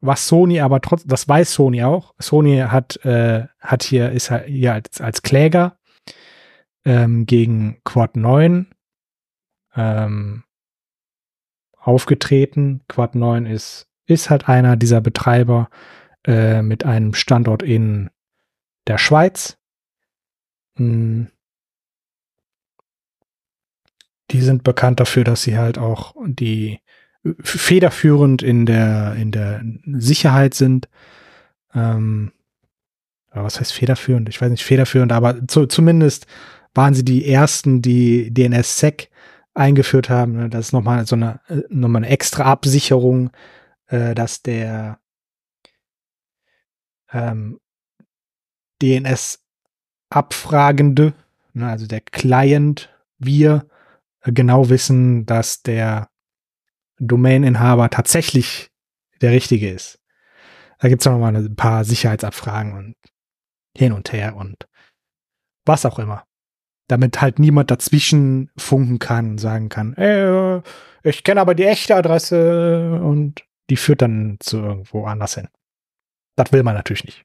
was Sony aber trotzdem, das weiß Sony auch. Sony hat, äh, hat hier, ist hier als, als Kläger ähm, gegen Quad 9 ähm, aufgetreten. Quad 9 ist, ist halt einer dieser Betreiber äh, mit einem Standort in der Schweiz. Hm. Die sind bekannt dafür, dass sie halt auch die federführend in der, in der Sicherheit sind. Ähm, was heißt federführend? Ich weiß nicht, federführend, aber zu, zumindest waren sie die ersten, die DNS-Sec eingeführt haben. Ne? Das ist nochmal so eine, äh, nochmal eine extra Absicherung, äh, dass der ähm, DNS-Abfragende, ne, also der Client, wir äh, genau wissen, dass der Domaininhaber tatsächlich der richtige ist. Da gibt es noch mal ein paar Sicherheitsabfragen und hin und her und was auch immer. Damit halt niemand dazwischen funken kann und sagen kann, äh, ich kenne aber die echte Adresse und die führt dann zu irgendwo anders hin. Das will man natürlich nicht.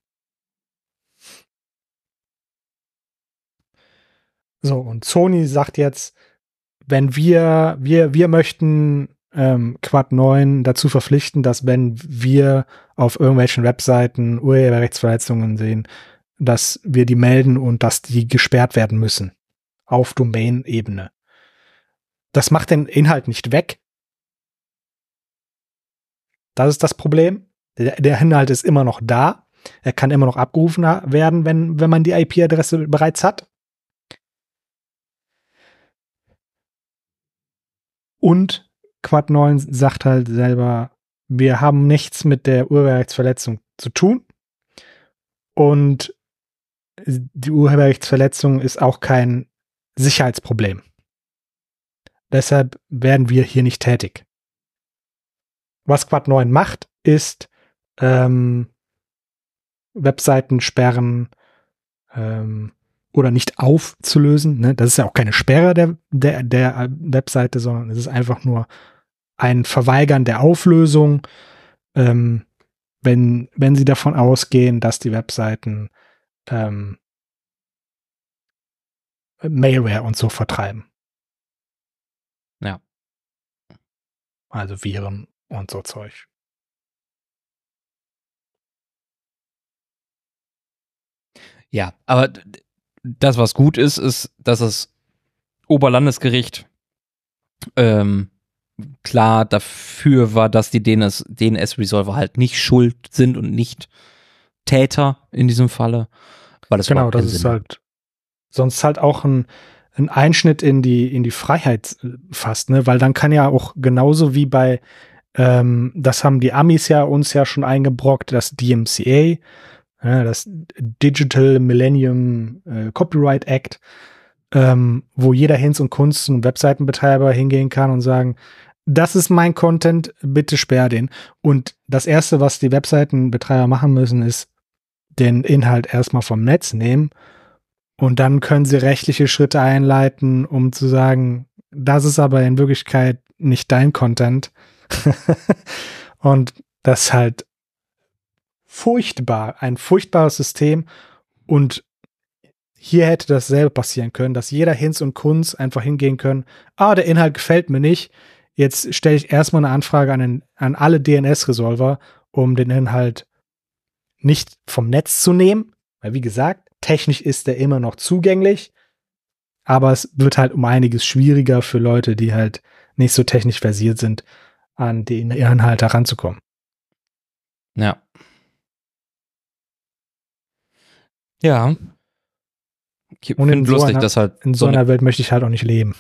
So, und Sony sagt jetzt, wenn wir, wir, wir möchten ähm, Quad 9 dazu verpflichten, dass wenn wir auf irgendwelchen Webseiten Urheberrechtsverletzungen sehen, dass wir die melden und dass die gesperrt werden müssen. Auf Domain-Ebene. Das macht den Inhalt nicht weg. Das ist das Problem. Der, der Inhalt ist immer noch da. Er kann immer noch abgerufen werden, wenn, wenn man die IP-Adresse bereits hat. Und Quad 9 sagt halt selber, wir haben nichts mit der Urheberrechtsverletzung zu tun. Und die Urheberrechtsverletzung ist auch kein Sicherheitsproblem. Deshalb werden wir hier nicht tätig. Was Quad 9 macht, ist ähm, Webseiten sperren ähm, oder nicht aufzulösen. Ne? Das ist ja auch keine Sperre der, der, der Webseite, sondern es ist einfach nur ein Verweigern der Auflösung, ähm, wenn, wenn sie davon ausgehen, dass die Webseiten ähm, Malware und so vertreiben. Ja. Also Viren und so Zeug. Ja, aber das, was gut ist, ist, dass das Oberlandesgericht ähm, klar dafür war, dass die DNS, DNS-Resolver halt nicht schuld sind und nicht Täter in diesem Falle. Weil das genau, das ist Sinn halt sonst halt auch ein, ein Einschnitt in die, in die Freiheit äh, fast, ne? Weil dann kann ja auch genauso wie bei, ähm, das haben die Amis ja uns ja schon eingebrockt, das DMCA, das Digital Millennium äh, Copyright Act, ähm, wo jeder Hinz und Kunst und Webseitenbetreiber hingehen kann und sagen, das ist mein Content, bitte sperr den. Und das erste, was die Webseitenbetreiber machen müssen, ist den Inhalt erstmal vom Netz nehmen und dann können sie rechtliche Schritte einleiten, um zu sagen, das ist aber in Wirklichkeit nicht dein Content. (laughs) und das halt furchtbar, ein furchtbares System. Und hier hätte dasselbe passieren können, dass jeder Hinz und Kunz einfach hingehen können, ah, der Inhalt gefällt mir nicht. Jetzt stelle ich erstmal eine Anfrage an, den, an alle DNS-Resolver, um den Inhalt nicht vom Netz zu nehmen. Weil, wie gesagt, technisch ist der immer noch zugänglich. Aber es wird halt um einiges schwieriger für Leute, die halt nicht so technisch versiert sind, an den Inhalt heranzukommen. Ja. Ja. Ich Und in so, lustig, einer, dass halt in so einer Welt möchte ich halt auch nicht leben.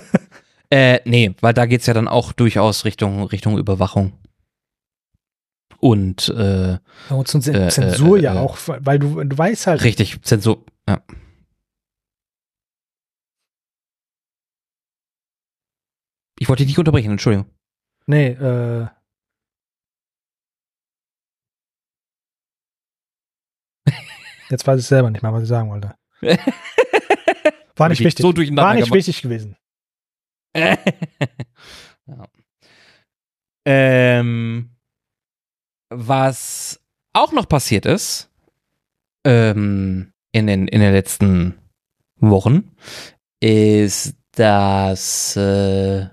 (laughs) äh, nee, weil da geht es ja dann auch durchaus Richtung, Richtung Überwachung. Und, äh, und zum äh, Zensur äh, ja auch, weil du, du weißt halt. Richtig, Zensur, ja. Ich wollte dich nicht unterbrechen, Entschuldigung. Nee, äh. Jetzt weiß ich selber nicht mal, was ich sagen wollte. (laughs) War nicht wichtig. So War nicht gemacht. wichtig gewesen. (laughs) ja. Ähm, was auch noch passiert ist ähm, in, den, in den letzten Wochen, ist, dass äh,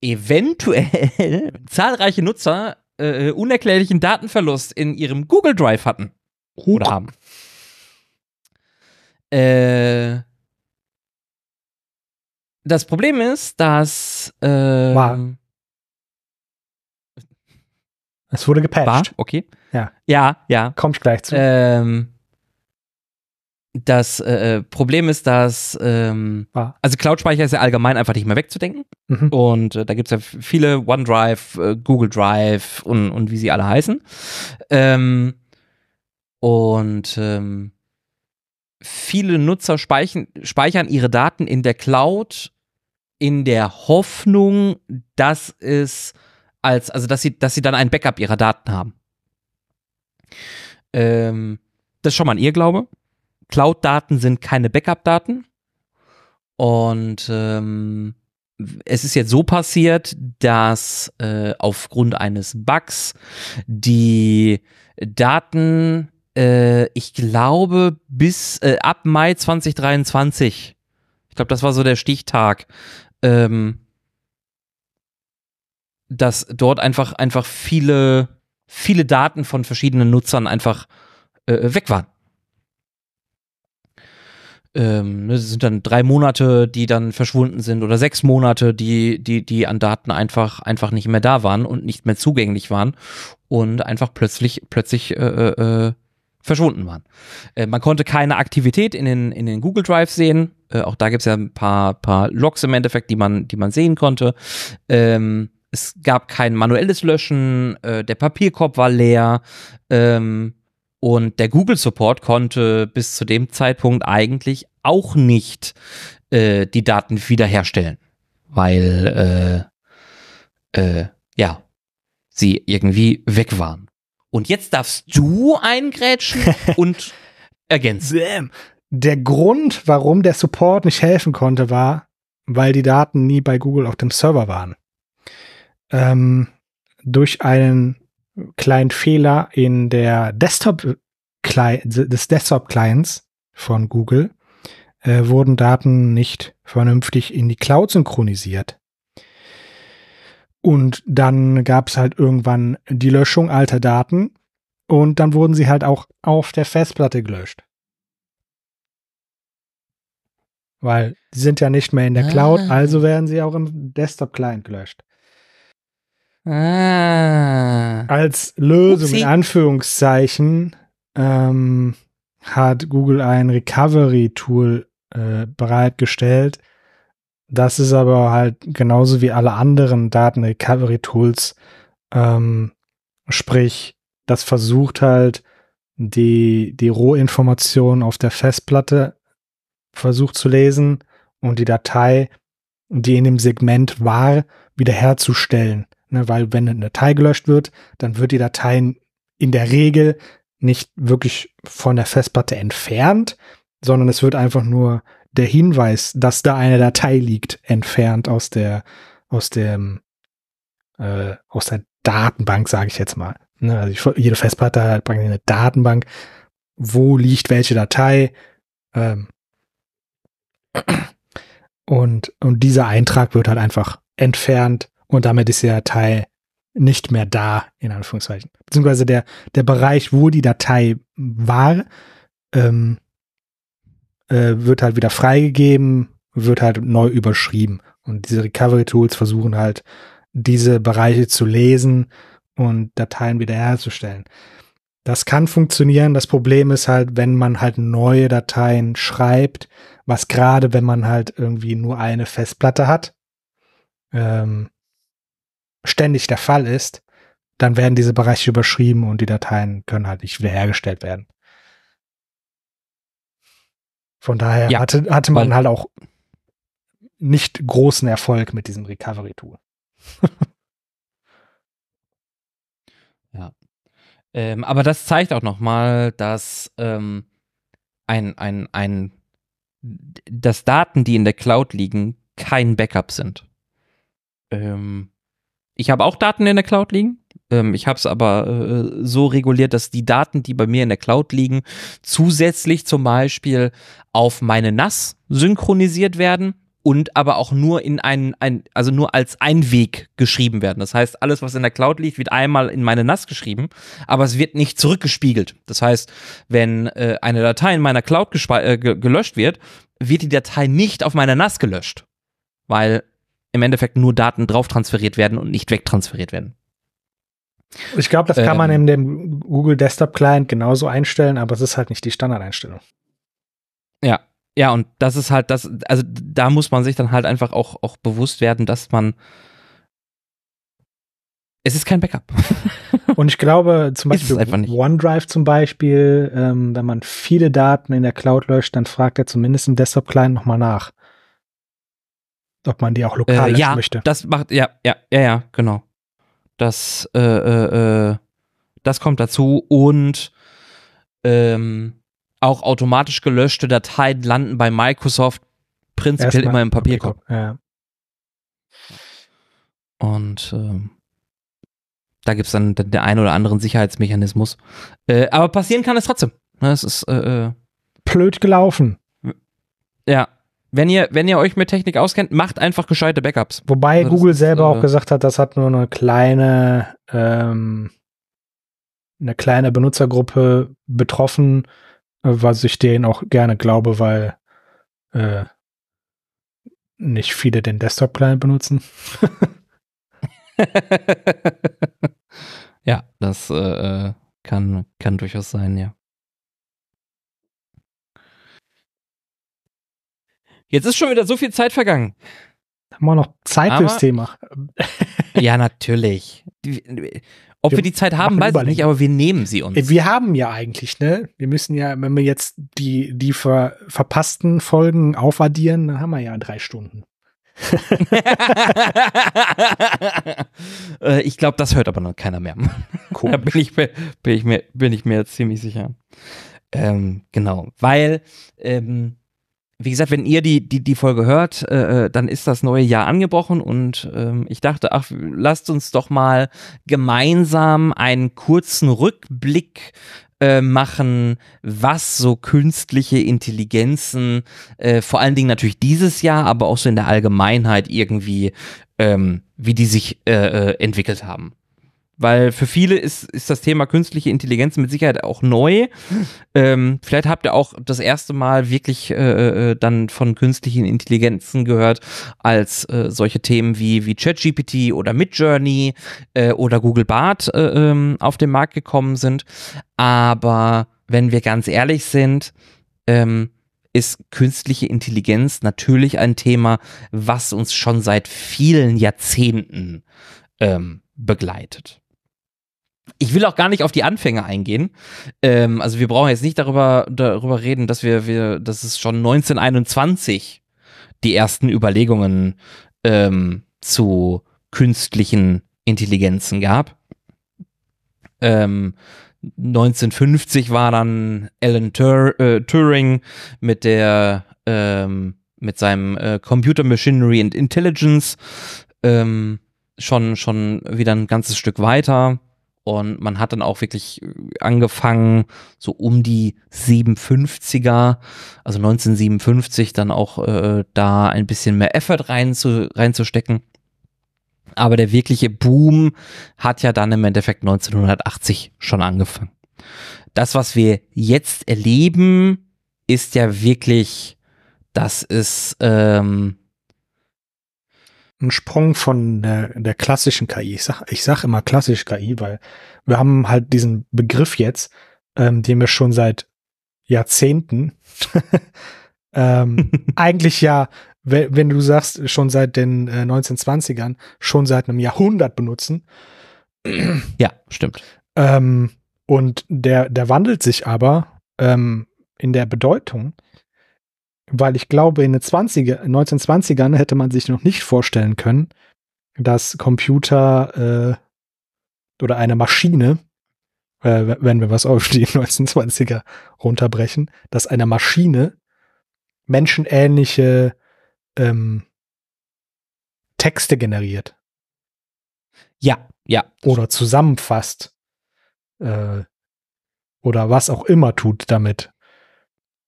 eventuell (laughs) zahlreiche Nutzer äh, unerklärlichen Datenverlust in ihrem Google Drive hatten. Oder haben. Äh, das Problem ist, dass äh, War. Es wurde gepatcht. War? Okay. Ja. Ja, ja. Komm ich gleich zu. Ähm, das äh, äh, Problem ist, dass ähm, ah. also Cloud-Speicher ist ja allgemein einfach nicht mehr wegzudenken. Mhm. Und äh, da gibt es ja viele OneDrive, äh, Google Drive und, und wie sie alle heißen. Ähm, und ähm, viele Nutzer speichern, speichern ihre Daten in der Cloud in der Hoffnung, dass es als, also dass sie, dass sie dann ein Backup ihrer Daten haben. Ähm, das ist schon mal ein Irrglaube. Cloud-Daten sind keine Backup-Daten. Und ähm, es ist jetzt so passiert, dass äh, aufgrund eines Bugs die Daten, äh, ich glaube, bis äh, ab Mai 2023, ich glaube, das war so der Stichtag, ähm, dass dort einfach, einfach viele, viele Daten von verschiedenen Nutzern einfach äh, weg waren. Ähm, das ne, sind dann drei Monate, die dann verschwunden sind oder sechs Monate, die, die, die an Daten einfach, einfach nicht mehr da waren und nicht mehr zugänglich waren und einfach plötzlich, plötzlich äh, äh, äh verschwunden waren. Äh, man konnte keine Aktivität in den, in den Google Drive sehen. Äh, auch da gibt es ja ein paar, paar Logs im Endeffekt, die man, die man sehen konnte. Ähm, es gab kein manuelles Löschen, äh, der Papierkorb war leer ähm, und der Google Support konnte bis zu dem Zeitpunkt eigentlich auch nicht äh, die Daten wiederherstellen, weil äh, äh ja sie irgendwie weg waren. Und jetzt darfst du eingrätschen (laughs) und ergänzen. Der Grund, warum der Support nicht helfen konnte, war, weil die Daten nie bei Google auf dem Server waren ähm, durch einen kleinen Fehler in der Desktop des Desktop Clients von Google äh, wurden Daten nicht vernünftig in die Cloud synchronisiert. Und dann gab es halt irgendwann die Löschung alter Daten Und dann wurden sie halt auch auf der Festplatte gelöscht. Weil die sind ja nicht mehr in der Cloud, Ah. also werden sie auch im Desktop-Client gelöscht. Ah. Als Lösung Upsi. in Anführungszeichen ähm, hat Google ein Recovery-Tool äh, bereitgestellt. Das ist aber halt genauso wie alle anderen Daten-Recovery-Tools, ähm, sprich, das versucht halt die, die Rohinformation auf der Festplatte versucht zu lesen und die Datei, die in dem Segment war, wiederherzustellen. Ne, weil wenn eine Datei gelöscht wird, dann wird die Datei in der Regel nicht wirklich von der Festplatte entfernt, sondern es wird einfach nur der Hinweis, dass da eine Datei liegt, entfernt aus der aus dem äh, aus der Datenbank, sage ich jetzt mal. Ne, also jede Festplatte hat eine Datenbank, wo liegt welche Datei. Ähm, und, und dieser Eintrag wird halt einfach entfernt und damit ist die Datei nicht mehr da, in Anführungszeichen. Beziehungsweise der, der Bereich, wo die Datei war, ähm, äh, wird halt wieder freigegeben, wird halt neu überschrieben. Und diese Recovery-Tools versuchen halt, diese Bereiche zu lesen und Dateien wiederherzustellen. Das kann funktionieren. Das Problem ist halt, wenn man halt neue Dateien schreibt, was gerade, wenn man halt irgendwie nur eine Festplatte hat, ähm, ständig der Fall ist, dann werden diese Bereiche überschrieben und die Dateien können halt nicht wiederhergestellt werden. Von daher Ja, hatte, hatte man halt auch nicht großen Erfolg mit diesem Recovery-Tool. (laughs) Ähm, aber das zeigt auch nochmal, dass ähm, ein, ein, ein, dass Daten, die in der Cloud liegen, kein Backup sind. Ähm, ich habe auch Daten in der Cloud liegen. Ähm, ich habe es aber äh, so reguliert, dass die Daten, die bei mir in der Cloud liegen, zusätzlich zum Beispiel auf meine NAS synchronisiert werden und aber auch nur in einen, ein, also nur als Einweg geschrieben werden. Das heißt, alles, was in der Cloud liegt, wird einmal in meine NAS geschrieben, aber es wird nicht zurückgespiegelt. Das heißt, wenn äh, eine Datei in meiner Cloud äh, ge gelöscht wird, wird die Datei nicht auf meiner NAS gelöscht, weil im Endeffekt nur Daten drauf transferiert werden und nicht wegtransferiert werden. Ich glaube, das kann man Ähm. in dem Google Desktop Client genauso einstellen, aber es ist halt nicht die Standardeinstellung. Ja, ja, und das ist halt das, also da muss man sich dann halt einfach auch, auch bewusst werden, dass man es ist kein Backup. (laughs) Und ich glaube, zum Beispiel. OneDrive zum Beispiel, ähm, wenn man viele Daten in der Cloud löscht, dann fragt er zumindest im Desktop Client nochmal nach, ob man die auch lokal Äh, ja, möchte. das macht, ja, ja, ja, ja, genau. Das, äh, äh, äh, das kommt dazu und ähm, auch automatisch gelöschte Dateien landen bei Microsoft prinzipiell Erstmal immer im Papierkorb. Ja. Und ähm, da gibt es dann den einen oder anderen Sicherheitsmechanismus. Äh, aber passieren kann es trotzdem. Ne, Es ist, äh, äh, Blöd gelaufen. ja, wenn ihr, wenn ihr euch mit Technik auskennt, macht einfach gescheite Backups. Wobei Also Google ist, selber äh, auch gesagt hat, das hat nur eine kleine, ähm, eine kleine Benutzergruppe betroffen, äh, was ich denen auch gerne glaube, weil äh, nicht viele den Desktop-Client benutzen. (laughs) ja, das äh, äh, kann, kann durchaus sein, ja. Jetzt ist schon wieder so viel Zeit vergangen. Haben wir noch Zeit Aber- fürs Thema? (laughs) Ja, natürlich. Ob wir, Wir die Zeit haben, weiß ich nicht, aber wir nehmen sie uns. Wir haben ja eigentlich, ne? Wir müssen ja, wenn wir jetzt die, die ver, verpassten Folgen aufaddieren, dann haben wir ja drei Stunden. (laughs) äh, ich glaube, das hört aber noch keiner mehr. (laughs) Da bin ich, mir- bin, ich mir, bin ich mir ziemlich sicher. Ähm, genau, weil, ähm, wie gesagt, wenn ihr die, die, die Folge hört, äh, äh, dann ist das neue Jahr angebrochen und ähm, ich dachte, ach, lasst uns doch mal gemeinsam einen kurzen Rückblick äh, machen, was so künstliche Intelligenzen, äh, vor allen Dingen natürlich dieses Jahr, aber auch so in der Allgemeinheit irgendwie, ähm, wie die sich äh, entwickelt haben. Weil für viele ist, ist das Thema künstliche Intelligenz mit Sicherheit auch neu. (laughs) Ähm, vielleicht habt ihr auch das erste Mal wirklich äh, äh, dann von künstlichen Intelligenzen gehört, als äh, solche Themen wie, wie ChatGPT oder Midjourney äh, oder Google Bart äh, ähm, auf den Markt gekommen sind. Aber wenn wir ganz ehrlich sind, ähm, ist künstliche Intelligenz natürlich ein Thema, was uns schon seit vielen Jahrzehnten ähm, begleitet. Ich will auch gar nicht auf die Anfänge eingehen. Ähm, also wir brauchen jetzt nicht darüber, darüber reden, dass wir, wir, dass es schon 1921 die ersten Überlegungen ähm, zu künstlichen Intelligenzen gab. Ähm, 1950 war dann Alan Tur äh, Turing mit der ähm, mit seinem äh, Computer Machinery and Intelligence ähm, schon schon wieder ein ganzes Stück weiter und man hat dann auch wirklich angefangen so um die 57er, also 1957 dann auch äh, da ein bisschen mehr Effort rein zu, reinzustecken. Aber der wirkliche Boom hat ja dann im Endeffekt 1980 schon angefangen. Das, was wir jetzt erleben, ist ja wirklich, das ist ähm, ein Sprung von der, der klassischen KI. Ich sag, ich sag immer klassische KI, weil wir haben halt diesen Begriff jetzt, ähm, den wir schon seit Jahrzehnten (laughs) ähm, (laughs) eigentlich ja wenn du sagst, schon seit den äh, 1920ern, schon seit einem Jahrhundert benutzen. (clears throat) Ja, stimmt. Ähm, und der, der wandelt sich aber ähm, in der Bedeutung, weil ich glaube, in den 20er, 1920ern hätte man sich noch nicht vorstellen können, dass Computer äh, oder eine Maschine, äh, wenn wir was auf die (laughs) 1920er runterbrechen, dass eine Maschine menschenähnliche ähm, Texte generiert. Ja, ja. Oder zusammenfasst. Äh, oder was auch immer tut damit.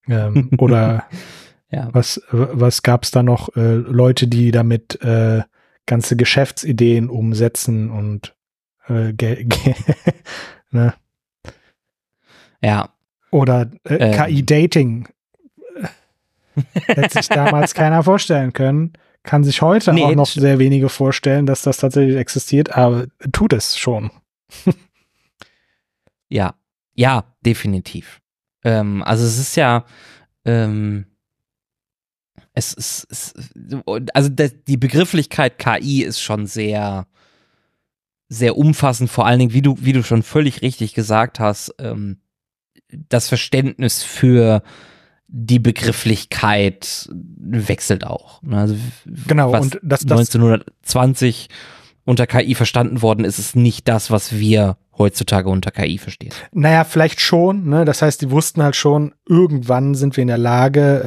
Ähm, (laughs) oder ja. was, was gab es da noch? Äh, Leute, die damit äh, ganze Geschäftsideen umsetzen und äh, (laughs) ne? Ja. Oder äh, ähm. KI-Dating Hätte sich damals (laughs) keiner vorstellen können. Kann sich heute nee, auch noch sehr wenige vorstellen, dass das tatsächlich existiert, aber tut es schon. ja, ja, definitiv. Ähm, also es ist ja, ähm, es ist, es, also die Begrifflichkeit KI ist schon sehr, sehr umfassend, vor allen Dingen, wie du, wie du schon völlig richtig gesagt hast, ähm, das Verständnis für die Begrifflichkeit wechselt auch. Ne? Also, genau, und das, das 1920 unter KI verstanden worden ist, ist nicht das, was wir heutzutage unter KI verstehen. Naja, vielleicht schon. Ne? Das heißt, die wussten halt schon, irgendwann sind wir in der Lage,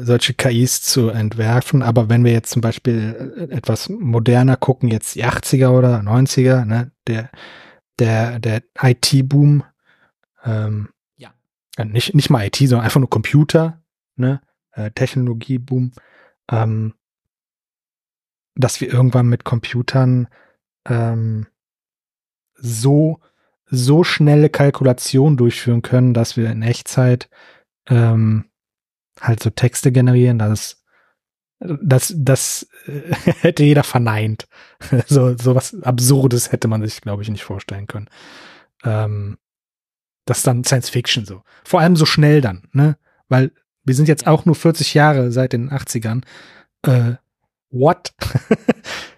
äh, solche KIs zu entwerfen. Aber wenn wir jetzt zum Beispiel äh, etwas moderner gucken, jetzt die 80er oder 90er, ne? der, der, der IT-Boom, ähm, äh, nicht, nicht mal IT, sondern einfach nur Computer, ne, äh, Technologieboom, ähm, dass wir irgendwann mit Computern ähm, so so schnelle Kalkulationen durchführen können, dass wir in Echtzeit ähm, halt so Texte generieren, dass das das äh, (laughs) hätte jeder verneint. (laughs) so so was Absurdes hätte man sich, glaube ich, nicht vorstellen können. Ähm, das ist dann Science Fiction so. Vor allem so schnell dann, ne? Weil wir sind jetzt auch nur 40 Jahre seit den 80ern. Äh, what?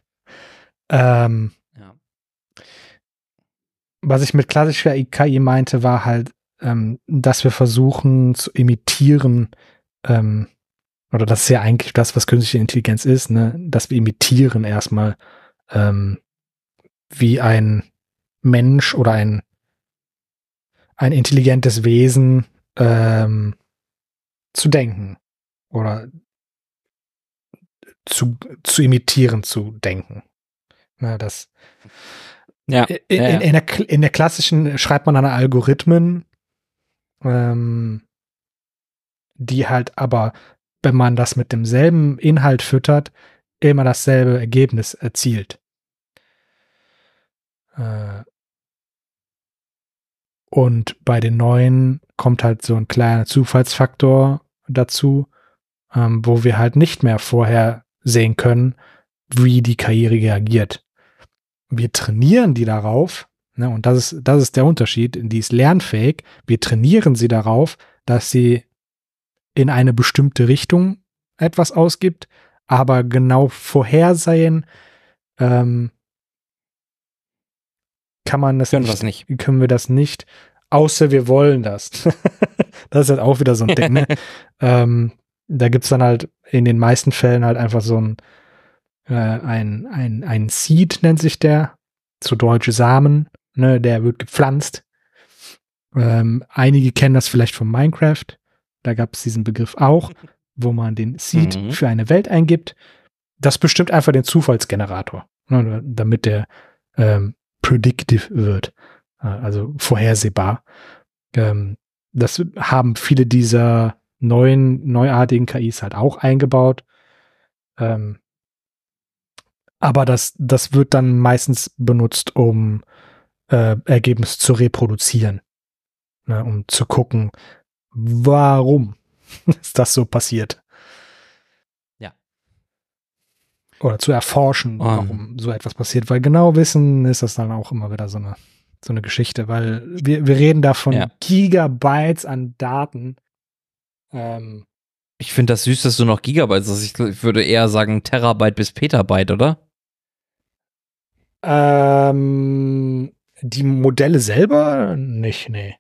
(laughs) ähm. Was ich mit klassischer KI meinte, war halt, ähm, dass wir versuchen zu imitieren, ähm, oder das ist ja eigentlich das, was künstliche Intelligenz ist, ne? Dass wir imitieren erstmal, ähm, wie ein Mensch oder ein ein intelligentes Wesen ähm, zu denken oder zu, zu imitieren, zu denken. Na, das ja, in, ja, ja. In, der, in der klassischen schreibt man dann Algorithmen, ähm, die halt aber, wenn man das mit demselben Inhalt füttert, immer dasselbe Ergebnis erzielt. Äh, Und bei den neuen kommt halt so ein kleiner Zufallsfaktor dazu, ähm, wo wir halt nicht mehr vorher sehen können, wie die KI reagiert. Wir trainieren die darauf, ne, und das ist, das ist der Unterschied, die ist lernfähig. Wir trainieren sie darauf, dass sie in eine bestimmte Richtung etwas ausgibt, aber genau vorhersehen ähm, kann man das Können, nicht, nicht. Können wir das nicht, außer wir wollen das. (laughs) das ist halt auch wieder so ein Ding. Ne? (laughs) ähm, da gibt's dann halt in den meisten Fällen halt einfach so ein, äh, ein, ein, ein Seed, nennt sich der, zu deutsche Samen, ne, der wird gepflanzt. Ähm, einige kennen das vielleicht von Minecraft. Da gab es diesen Begriff auch, (laughs) wo man den Seed mhm. für eine Welt eingibt. Das bestimmt einfach den Zufallsgenerator, ne, damit der ähm, predictive wird, äh, also vorhersehbar. Ähm, das haben viele dieser neuen, neuartigen KIs halt auch eingebaut. Ähm, aber das, das wird dann meistens benutzt, um äh, Ergebnisse zu reproduzieren. Ne, um zu gucken, warum (laughs) ist das so passiert. Ja. Oder zu erforschen, um. warum so etwas passiert. Weil genau wissen ist das dann auch immer wieder so eine, so eine Geschichte, weil wir, wir reden da von ja. Gigabytes an Daten, ähm, ich finde das süß, dass du noch Gigabyte hast. Ich, ich würde eher sagen Terabyte bis Petabyte, oder? Ähm, die Modelle selber nicht, nee.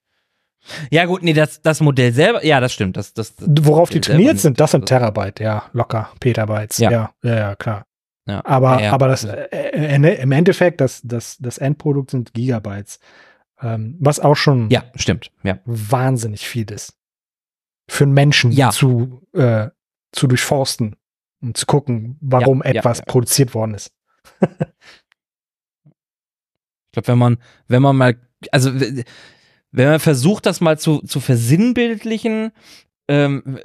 Ja, gut, nee, das, das Modell selber, ja, das stimmt. Das, das, das Worauf die trainiert sind, das sind Terabyte, ja, locker, Petabytes, ja, ja, ja, klar. Ja, aber, ja, aber das, äh, äh, im Endeffekt, das, das, das Endprodukt sind Gigabytes. Ähm, was auch schon ja, stimmt, ja. wahnsinnig viel ist für einen Menschen ja. zu, äh, zu durchforsten und zu gucken, warum etwas produziert worden ist. (laughs) ich glaube, wenn man, wenn man mal, also wenn man versucht, das mal zu, zu versinnbildlichen, ähm,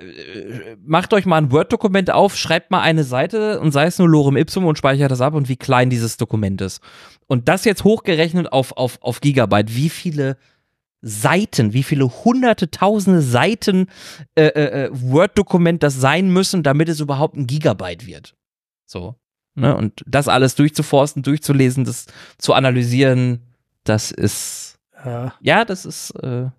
macht euch mal ein Word-Dokument auf, schreibt mal eine Seite und sei es nur Lorem Ipsum und speichert das ab und wie klein dieses Dokument ist. Und das jetzt hochgerechnet auf, auf, auf Gigabyte, wie viele Seiten, wie viele hunderte, tausende Seiten äh, äh, äh, Word-Dokument das sein müssen, damit es überhaupt ein Gigabyte wird. So. Ne? Und das alles durchzuforsten, durchzulesen, das zu analysieren, das ist. Ja, ja das ist. Äh,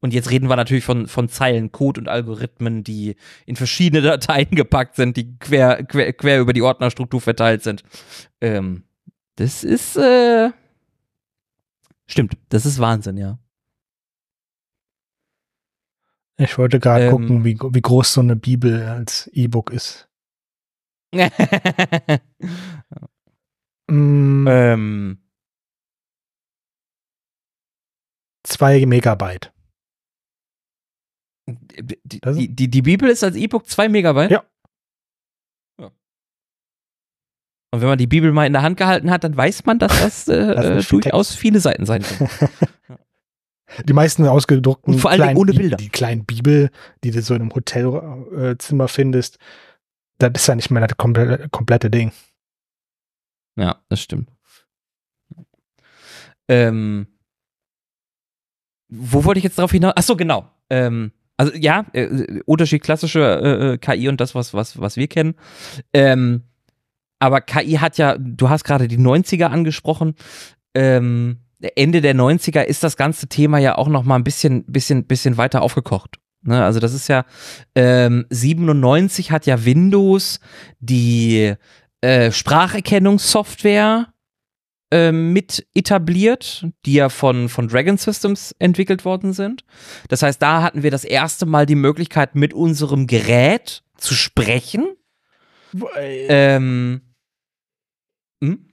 und jetzt reden wir natürlich von, von Zeilen Code und Algorithmen, die in verschiedene (laughs) Dateien gepackt sind, die quer, quer, quer über die Ordnerstruktur verteilt sind. Ähm, das ist. Äh, stimmt, das ist Wahnsinn, ja. Ich wollte gerade ähm, gucken, wie, wie groß so eine Bibel als E-Book ist. Mm, ähm. Zwei Megabyte. Die, die, die, die Bibel ist als E-Book zwei Megabyte? Ja. ja. Und wenn man die Bibel mal in der Hand gehalten hat, dann weiß man, dass das, äh, (laughs) das äh, durchaus viele Seiten sein können. (laughs) Die meisten ausgedruckten und vor allem ohne Bilder. Die, die kleinen Bibel, die du so in einem Hotelzimmer findest, das ist ja nicht mehr das komplette, komplette Ding. Ja, das stimmt. Ähm, wo wollte ich jetzt drauf hinaus? Achso, genau. Ähm, also ja, äh, Unterschied klassische äh, äh KI und das, was, was, was wir kennen. Ähm, aber KI hat ja, du hast gerade die 90er angesprochen. Ähm, Ende der 90er ist das ganze Thema ja auch noch mal ein bisschen, bisschen, bisschen weiter aufgekocht. Ne? Also das ist ja, ähm, 97 hat ja Windows die äh, Spracherkennungssoftware äh, mit etabliert, die ja von, von Dragon Systems entwickelt worden sind. Das heißt, da hatten wir das erste Mal die Möglichkeit, mit unserem Gerät zu sprechen. Ähm, hm?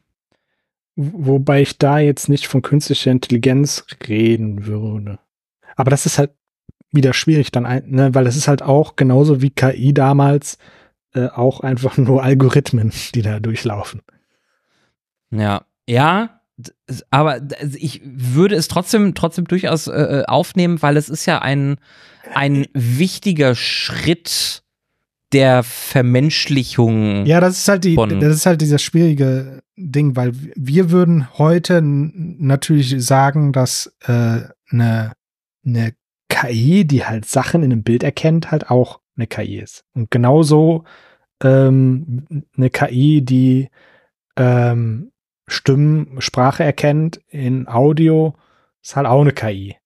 Wobei ich da jetzt nicht von künstlicher Intelligenz reden würde. Aber das ist halt wieder schwierig dann, ne, weil das ist halt auch genauso wie KI damals äh, auch einfach (laughs) nur Algorithmen, die da durchlaufen. Ja, ja, aber ich würde es trotzdem trotzdem durchaus äh, äh, aufnehmen, weil es ist ja ein ein wichtiger Schritt der Vermenschlichung. Ja, das ist halt die, das ist halt dieser schwierige Ding, weil wir würden heute natürlich sagen, dass äh, eine, eine KI, die halt Sachen in einem Bild erkennt, halt auch eine KI ist. Und genauso ähm, eine KI, die ähm, Stimmen, Sprache erkennt in Audio, ist halt auch eine KI.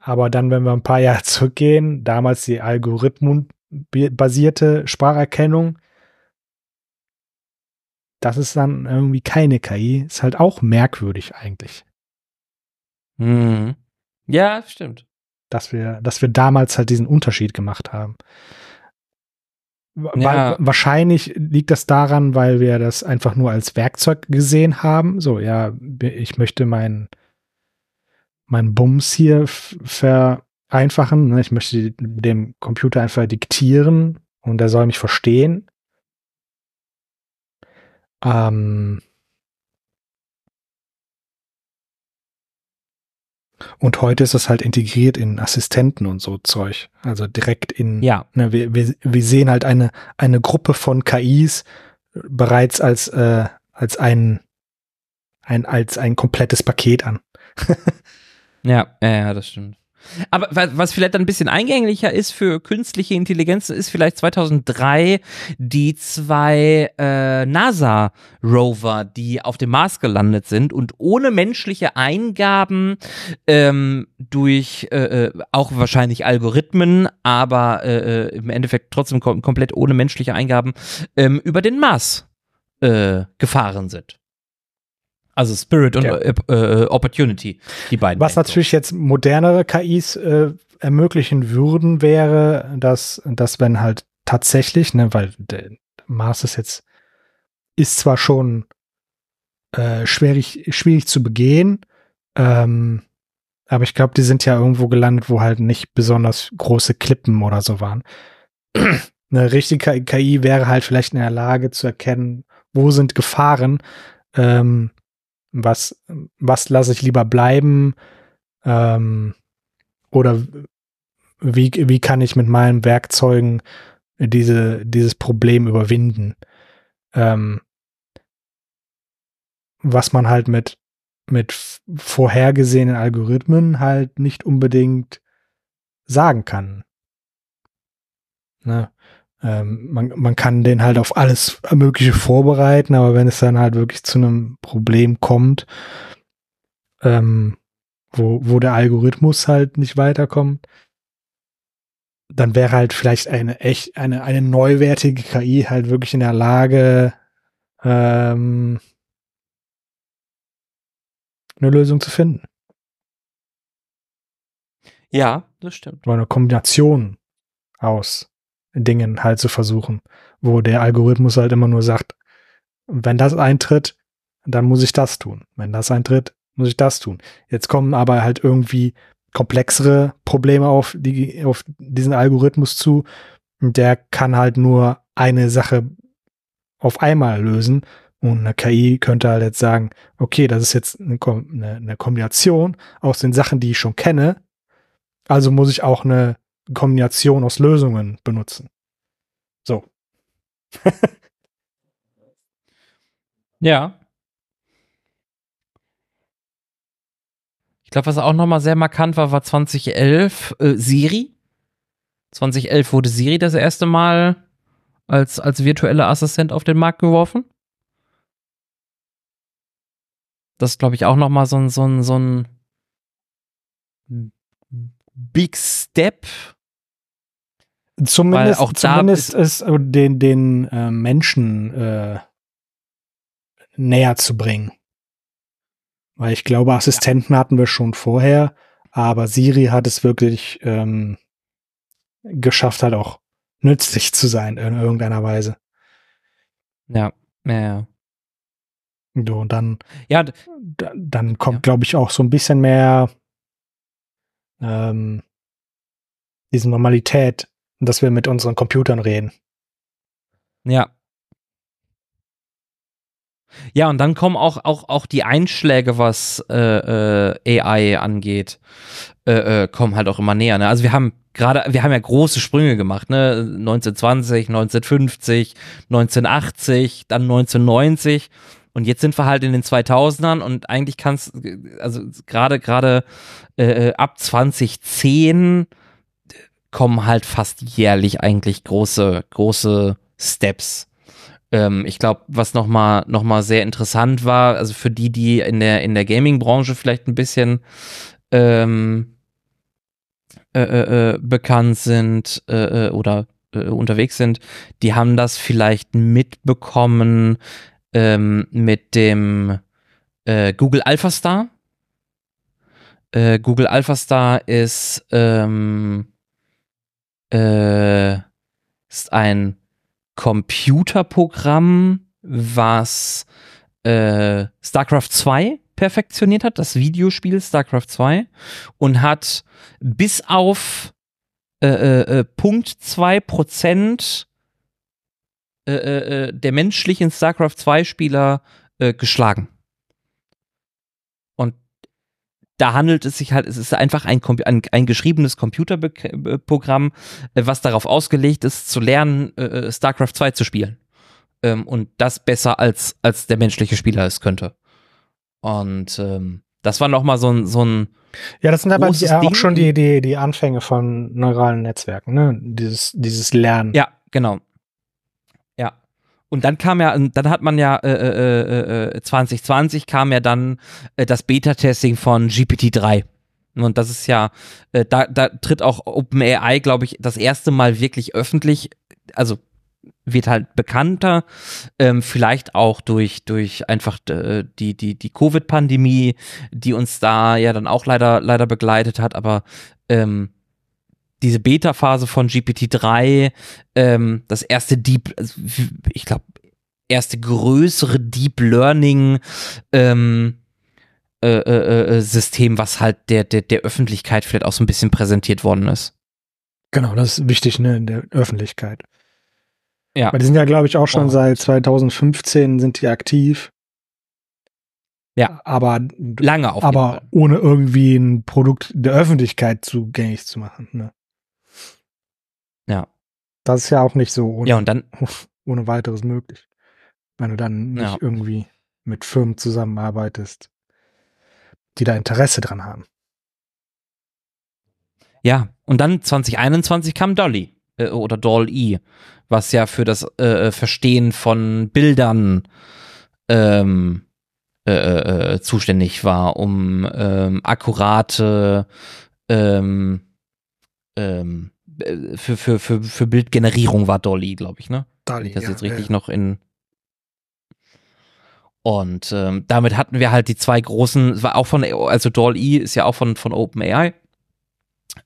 Aber dann, wenn wir ein paar Jahre (laughs) zurückgehen, damals die algorithmenbasierte Spracherkennung, das ist dann irgendwie keine KI, ist halt auch merkwürdig eigentlich. Mhm. Ja, stimmt. Dass wir, dass wir damals halt diesen Unterschied gemacht haben. Ja. Wahrscheinlich liegt das daran, weil wir das einfach nur als Werkzeug gesehen haben. So, ja, ich möchte meinen mein Bums hier vereinfachen. Ne? Ich möchte dem Computer einfach diktieren und er soll mich verstehen. Ähm und heute ist das halt integriert in Assistenten und so Zeug. Also direkt in, ja. Ne, wir, wir, wir sehen halt eine, eine Gruppe von KIs bereits als, äh, als ein, ein, als ein komplettes Paket an. (laughs) ja, ja, das stimmt. Aber was vielleicht ein bisschen eingänglicher ist für künstliche Intelligenz, ist vielleicht 2003 die zwei äh, NASA-Rover, die auf dem Mars gelandet sind und ohne menschliche Eingaben ähm, durch äh, äh auch wahrscheinlich Algorithmen, aber äh, äh, im Endeffekt trotzdem kom komplett ohne menschliche Eingaben ähm, über den Mars äh, gefahren sind. Also Spirit und ja. äh, äh, Opportunity, die beiden. Was natürlich jetzt modernere KIs äh, ermöglichen würden, wäre, dass, dass wenn halt tatsächlich, ne, weil der Mars ist jetzt, ist zwar schon äh, schwierig, schwierig zu begehen, ähm, aber ich glaube, die sind ja irgendwo gelandet, wo halt nicht besonders große Klippen oder so waren. (clears throat) Eine richtige KI wäre halt vielleicht in der Lage zu erkennen, wo sind Gefahren, ähm, was, was lasse ich lieber bleiben? Ähm, oder wie, wie kann ich mit meinen Werkzeugen diese, dieses Problem überwinden? Ähm, was man halt mit, mit vorhergesehenen Algorithmen halt nicht unbedingt sagen kann. Ne? Ähm, man, man kann den halt auf alles Mögliche vorbereiten, aber wenn es dann halt wirklich zu einem Problem kommt, ähm, wo, wo der Algorithmus halt nicht weiterkommt, dann wäre halt vielleicht eine echt, eine, eine neuwertige KI halt wirklich in der Lage, ähm, eine Lösung zu finden. Ja, das stimmt. Oder eine Kombination aus Dingen halt zu versuchen, wo der Algorithmus halt immer nur sagt, wenn das eintritt, dann muss ich das tun. Wenn das eintritt, muss ich das tun. Jetzt kommen aber halt irgendwie komplexere Probleme auf, die, auf diesen Algorithmus zu. Der kann halt nur eine Sache auf einmal lösen. Und eine KI könnte halt jetzt sagen, okay, das ist jetzt eine, eine Kombination aus den Sachen, die ich schon kenne. Also muss ich auch eine Kombination aus Lösungen benutzen. So. (laughs) ja. Ich glaube, was auch nochmal sehr markant war, war 2011 äh, Siri. 2011 wurde Siri das erste Mal als, als virtueller Assistent auf den Markt geworfen. Das ist, glaube ich, auch nochmal so ein, so ein, so ein Big Step Zumindest, auch zumindest ist den, den äh, Menschen äh, näher zu bringen. Weil ich glaube, Assistenten ja. hatten wir schon vorher, aber Siri hat es wirklich ähm, geschafft, halt auch nützlich zu sein in irgendeiner Weise. Ja, ja, ja. So, und dann, ja, dann kommt, ja. glaube ich, auch so ein bisschen mehr ähm, diese Normalität dass wir mit unseren Computern reden. Ja. Ja, und dann kommen auch, auch, auch die Einschläge, was äh, äh, AI angeht, äh, äh, kommen halt auch immer näher. Ne? Also wir haben gerade, wir haben ja große Sprünge gemacht, ne? 1920, 1950, 1980, dann 1990. Und jetzt sind wir halt in den 2000ern und eigentlich kannst, also gerade gerade äh, ab 2010 kommen halt fast jährlich eigentlich große große Steps. Ähm, ich glaube, was noch mal noch mal sehr interessant war, also für die, die in der in der Gaming-Branche vielleicht ein bisschen ähm, äh, äh, äh bekannt sind äh, äh, oder äh, unterwegs sind, die haben das vielleicht mitbekommen ähm, mit dem Google AlphaStar. Äh, Google AlphaStar ist, ähm, äh, ist ein Computerprogramm, was äh, StarCraft 2 perfektioniert hat, das Videospiel StarCraft 2, und hat bis auf äh, äh, äh Punkt 2 Prozent äh, äh, der menschlichen StarCraft 2 Spieler geschlagen. Und da handelt es sich halt, es ist einfach ein, ein, ein geschriebenes Computerprogramm, was darauf ausgelegt ist, zu lernen, StarCraft 2 zu spielen. Ähm, und das besser als, als der menschliche Spieler es könnte. Und ähm, das war nochmal so ein, so ein ja, das sind aber die, auch schon die, die, die Anfänge von neuralen Netzwerken, ne? Dieses, dieses Lernen. Ja, genau. Und dann kam ja, dann hat man ja äh, äh, äh, 2020 äh, kam ja dann äh, das Beta-Testing von GPT-3. Und das ist ja, äh, da, da tritt auch OpenAI, glaube ich, das erste Mal wirklich öffentlich, also wird halt bekannter, ähm, vielleicht auch durch, durch einfach äh, die, die, die Covid-Pandemie, die uns da ja dann auch leider, leider begleitet hat, aber ähm, diese Beta-Phase von GPT-3, ähm, das erste Deep, also, ich glaube, erste größere Deep Learning ähm, äh, äh, äh, System, was halt der, der, der Öffentlichkeit vielleicht auch so ein bisschen präsentiert worden ist. Genau, das ist wichtig, ne, in der Öffentlichkeit. Ja. Weil die sind ja, glaube ich, auch schon oh. seit 2015 sind die aktiv. Ja. Aber lange auf Aber ohne irgendwie ein Produkt der Öffentlichkeit zugänglich zu machen. Ne? Ja. Das ist ja auch nicht so ohne, ja, und dann, ohne weiteres möglich. Wenn du dann nicht ja. irgendwie mit Firmen zusammenarbeitest, die da Interesse dran haben. Ja, und dann 2021 kam Dolly äh, oder Doll-E, was ja für das äh, äh, Verstehen von Bildern ähm, äh, äh, äh, zuständig war, um ähm, akkurate ähm, ähm, für, für, für, für Bildgenerierung war Dolly, glaube ich, ne? Dolly, das ja, jetzt richtig ja. noch in und ähm, damit hatten wir halt die zwei großen, war auch von, also Doll-E ist ja auch von, von OpenAI.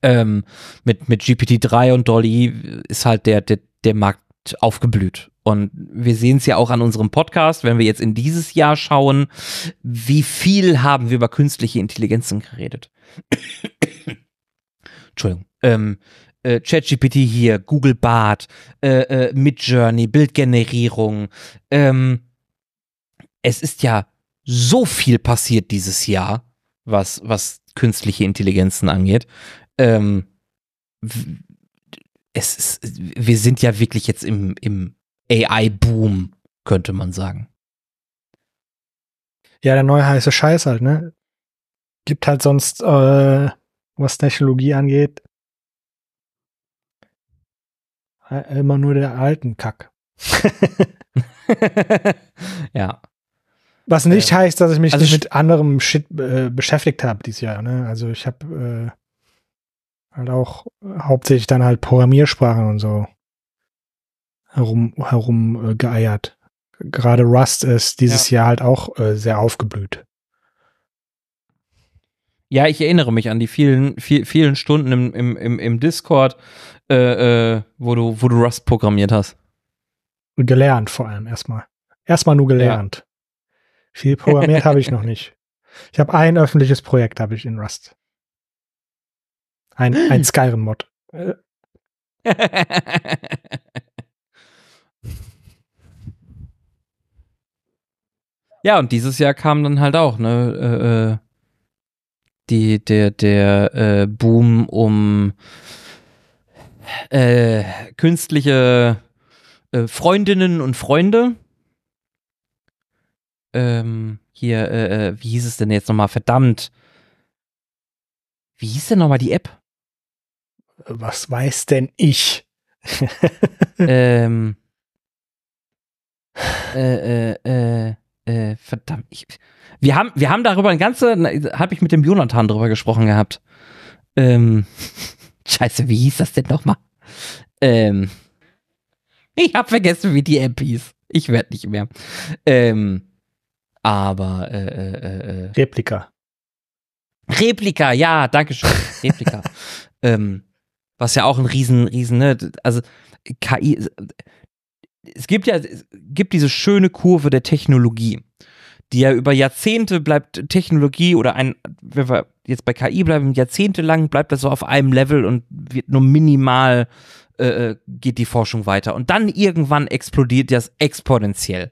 Ähm, mit, mit GPT-3 und Dolly ist halt der, der, der Markt aufgeblüht. Und wir sehen es ja auch an unserem Podcast, wenn wir jetzt in dieses Jahr schauen, wie viel haben wir über künstliche Intelligenzen geredet. (coughs) Entschuldigung. Ähm, äh, ChatGPT hier, Google Bart, äh, äh, Midjourney, Bildgenerierung. Ähm, es ist ja so viel passiert dieses Jahr, was, was künstliche Intelligenzen angeht. Ähm, es ist, wir sind ja wirklich jetzt im, im AI-Boom, könnte man sagen. Ja, der neue heiße Scheiß halt, ne? Gibt halt sonst, äh, was Technologie angeht, immer nur der alten Kack. (laughs) ja. Was nicht äh, heißt, dass ich mich also nicht mit anderem Shit äh, beschäftigt habe dieses Jahr. Ne? Also ich habe äh, halt auch hauptsächlich dann halt Programmiersprachen und so herum, herum äh, geeiert. Gerade Rust ist dieses ja. Jahr halt auch äh, sehr aufgeblüht. Ja, ich erinnere mich an die vielen, viel, vielen Stunden im, im, im, im Discord, äh, äh, wo, du, wo du Rust programmiert hast. Gelernt vor allem erstmal. Erstmal nur gelernt. Ja. Viel programmiert habe ich noch nicht. Ich habe ein öffentliches Projekt habe ich in Rust. Ein, ein (laughs) Skyrim-Mod. (laughs) ja, und dieses Jahr kam dann halt auch, ne, äh, äh, die, der, der äh, Boom um äh, künstliche äh, Freundinnen und Freunde, ähm, hier, äh, äh, wie hieß es denn jetzt nochmal? Verdammt. Wie hieß denn nochmal die App? Was weiß denn ich? (laughs) ähm, äh, äh, äh, äh, verdammt. Ich, wir, haben, wir haben darüber ein ganze, habe ich mit dem Jonathan drüber gesprochen gehabt. Ähm, scheiße, wie hieß das denn nochmal? Ähm, ich habe vergessen, wie die App hieß. Ich werde nicht mehr. Ähm, aber äh, äh, äh, äh, Replika. Replika, ja, danke schön. Replika. (laughs) ähm, was ja auch ein riesen, riesen, ne, also KI, es gibt ja, es gibt diese schöne Kurve der Technologie, die ja über Jahrzehnte bleibt Technologie oder ein, wenn wir jetzt bei KI bleiben, jahrzehntelang bleibt das so auf einem Level und wird nur minimal äh, äh geht die Forschung weiter. Und dann irgendwann explodiert das exponentiell.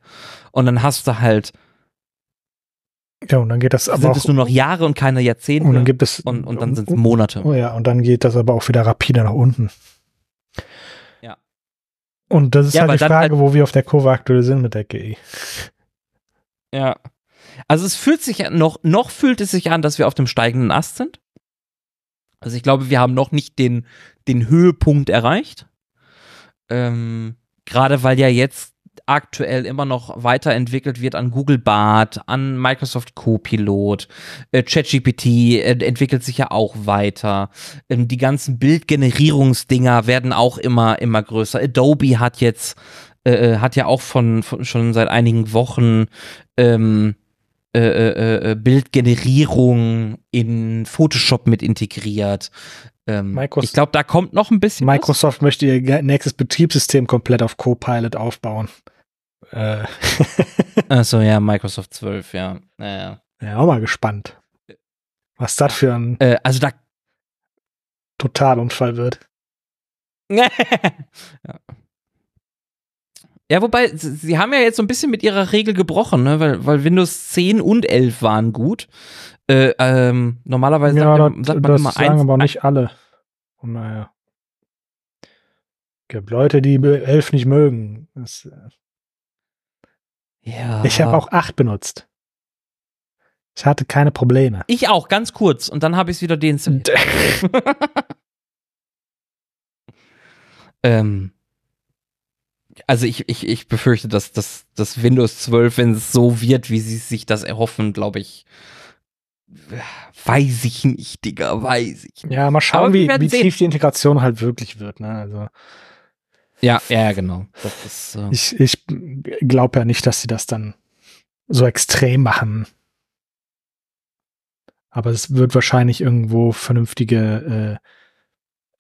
Und dann hast du halt ja, und dann geht das aber sind auch, es nur noch Jahre und keine Jahrzehnte. und dann gibt es und, und dann sind es Monate. Oh ja, und dann geht das aber auch wieder rapide nach unten. Ja. Und das ist Ja, halt die Frage, halt- wo wir auf der Kurve aktuell sind mit der GI. Ja. Also es fühlt sich noch, noch fühlt es sich an, dass wir auf dem steigenden Ast sind. Also ich glaube, wir haben noch nicht den, den Höhepunkt erreicht. Ähm, Gerade weil ja jetzt aktuell immer noch weiterentwickelt wird an Google Bart, an Microsoft Copilot, äh, ChatGPT äh, entwickelt sich ja auch weiter. Ähm, die ganzen Bildgenerierungsdinger werden auch immer, immer größer. Adobe hat jetzt, äh, äh, hat ja auch von, von schon seit einigen Wochen ähm, äh, äh, äh, Bildgenerierung in Photoshop mit integriert. Ähm, ich glaube, da kommt noch ein bisschen was. Microsoft möchte ihr nächstes Betriebssystem komplett auf Copilot aufbauen. Äh, (laughs) Achso, ja, Microsoft 12, ja. Naja. ja, auch mal gespannt, was das für ein Äh, also da. Totalunfall wird. (laughs) (laughs) ja. Ja, wobei, sie haben ja jetzt so ein bisschen mit ihrer Regel gebrochen, ne? weil, weil Windows 10 und 11 waren gut. Äh, ähm, normalerweise Ja, sagt, das, sagt man das immer sagen eins. aber nicht alle. Und naja. Gibt Leute, die elf nicht mögen. Das, äh, Ja. Ich habe auch acht benutzt. Ich hatte keine Probleme. Ich auch, ganz kurz. Und dann habe ich es wieder deinstalliert. (laughs) ähm, also ich, ich, ich befürchte, dass das dass Windows 12, wenn es so wird, wie sie sich das erhoffen, glaube ich, weiß ich nicht, Digga, weiß ich nicht. Ja, mal schauen, wie, wie tief die Integration halt wirklich wird. Ne? Also Ja, ja, genau. Ist, äh, ich, ich glaube ja nicht, dass sie das dann so extrem machen. Aber es wird wahrscheinlich irgendwo vernünftige äh,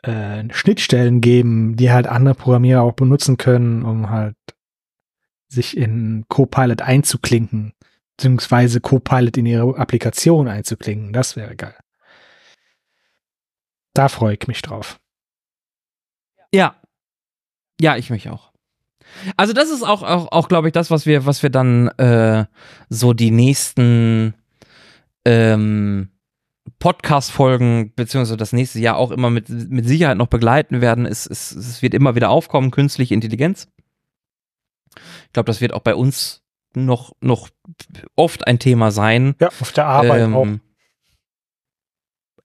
äh, Schnittstellen geben, die halt andere Programmierer auch benutzen können, um halt sich in Copilot einzuklinken, beziehungsweise Copilot in ihre Applikation einzuklinken. Das wäre geil. Da freue ich mich drauf. ja. Ja, ich mich auch. Also das ist auch, auch, auch glaube ich, das, was wir, was wir dann äh, so die nächsten ähm, Podcast-Folgen, beziehungsweise das nächste Jahr auch immer mit, mit Sicherheit noch begleiten werden, ist, ist, es wird immer wieder aufkommen, künstliche Intelligenz. Ich glaube, das wird auch bei uns noch, noch oft ein Thema sein. Ja, auf der Arbeit Ähm, auch.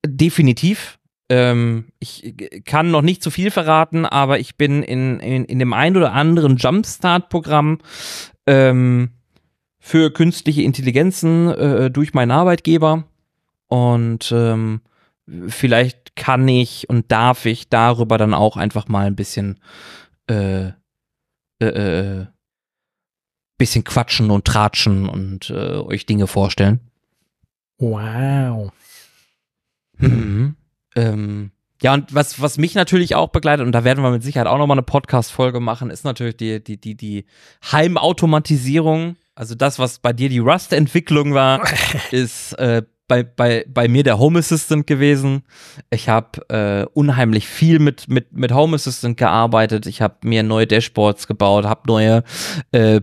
Definitiv. Ähm, ich kann noch nicht zu viel verraten, aber ich bin in, in, in dem ein oder anderen Jumpstart-Programm ähm, für künstliche Intelligenzen äh, durch meinen Arbeitgeber. Und ähm, vielleicht kann ich und darf ich darüber dann auch einfach mal ein bisschen äh, äh, äh, bisschen quatschen und tratschen und äh, euch Dinge vorstellen. Wow. Mhm. Ähm, ja, und was, was mich natürlich auch begleitet, und da werden wir mit Sicherheit auch nochmal eine Podcast-Folge machen, ist natürlich die, die, die, die Heimautomatisierung. Also das, was bei dir die Rust-Entwicklung war, (laughs) ist äh, bei, bei, bei mir der Home Assistant gewesen. Ich habe äh, unheimlich viel mit, mit, mit Home Assistant gearbeitet. Ich habe mir neue Dashboards gebaut, habe neue äh,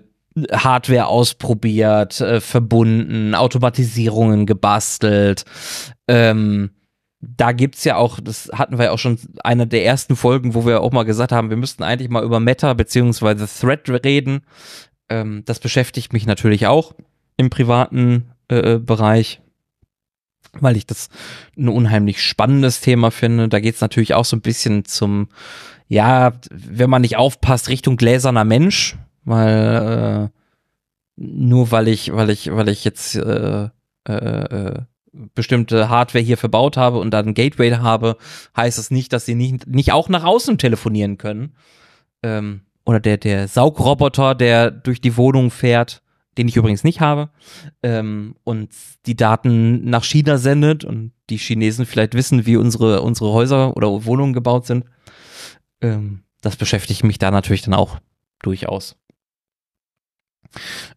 Hardware ausprobiert, äh, verbunden, Automatisierungen gebastelt. Ähm, da gibt's ja auch, das hatten wir ja auch schon einer der ersten Folgen, wo wir auch mal gesagt haben, wir müssten eigentlich mal über Meta beziehungsweise Thread reden. Ähm, das beschäftigt mich natürlich auch. im privaten äh, Bereich, weil ich das ein unheimlich spannendes Thema finde. Da geht es natürlich auch so ein bisschen zum, ja, wenn man nicht aufpasst, Richtung gläserner Mensch, weil äh, nur weil ich, weil ich, weil ich jetzt äh, äh, äh, bestimmte Hardware hier verbaut habe und dann Gateway habe, heißt es das nicht, dass sie nicht, nicht auch nach außen telefonieren können. Ähm, oder der, der Saugroboter, der durch die Wohnung fährt, den ich übrigens nicht habe, ähm, und die Daten nach China sendet und die Chinesen vielleicht wissen, wie unsere, unsere Häuser oder Wohnungen gebaut sind. Ähm, das beschäftigt mich da natürlich dann auch durchaus.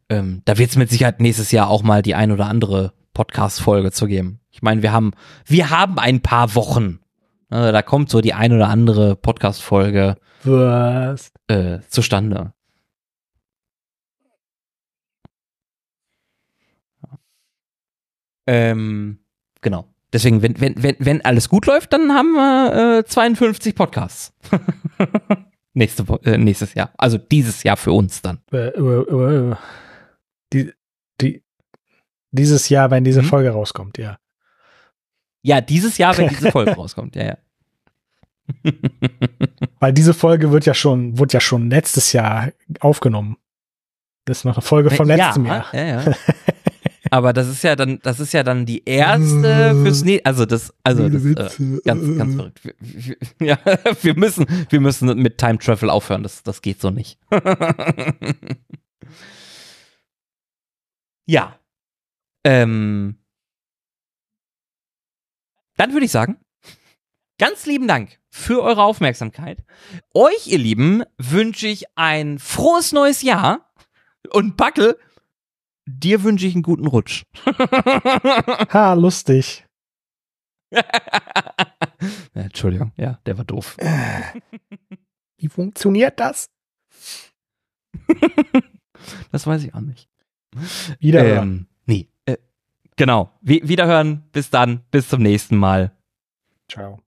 Ähm, da wird es mit Sicherheit nächstes Jahr auch mal die ein oder andere Podcast-Folge zu geben. Ich meine, wir haben, wir haben ein paar Wochen. Äh, da kommt so die ein oder andere Podcast-Folge äh, zustande. Ähm, genau. Deswegen, wenn, wenn, wenn, wenn alles gut läuft, dann haben wir äh, 52 Podcasts. (laughs) Nächste, äh, nächstes Jahr. Also dieses Jahr für uns dann. Äh, äh, äh, die, die, dieses Jahr, wenn diese hm? Folge rauskommt, ja. Ja, dieses Jahr, wenn diese Folge (laughs) rauskommt, ja, ja. (laughs) Weil diese Folge wird ja schon, wurde ja schon letztes Jahr aufgenommen. Das ist noch eine Folge vom ja, letzten Jahr. Ja, ja. Aber das ist ja dann, das ist ja dann die erste fürs ne also das, also das, äh, ganz, ganz verrückt. Wir, (laughs) ja, wir müssen, wir müssen mit Time Travel aufhören. Das, das geht so nicht. (laughs) ja. Ähm. Dann würde ich sagen, ganz lieben Dank für eure Aufmerksamkeit. Euch, ihr Lieben, wünsche ich ein frohes neues Jahr und Backel dir wünsche ich einen guten Rutsch. (laughs) ha, lustig. (laughs) Entschuldigung, ja, der war doof. Wie funktioniert das? (laughs) das weiß ich auch nicht. Wiederhören. Ähm, nee, äh, genau. Wiederhören. Bis dann. Bis zum nächsten Mal. Ciao.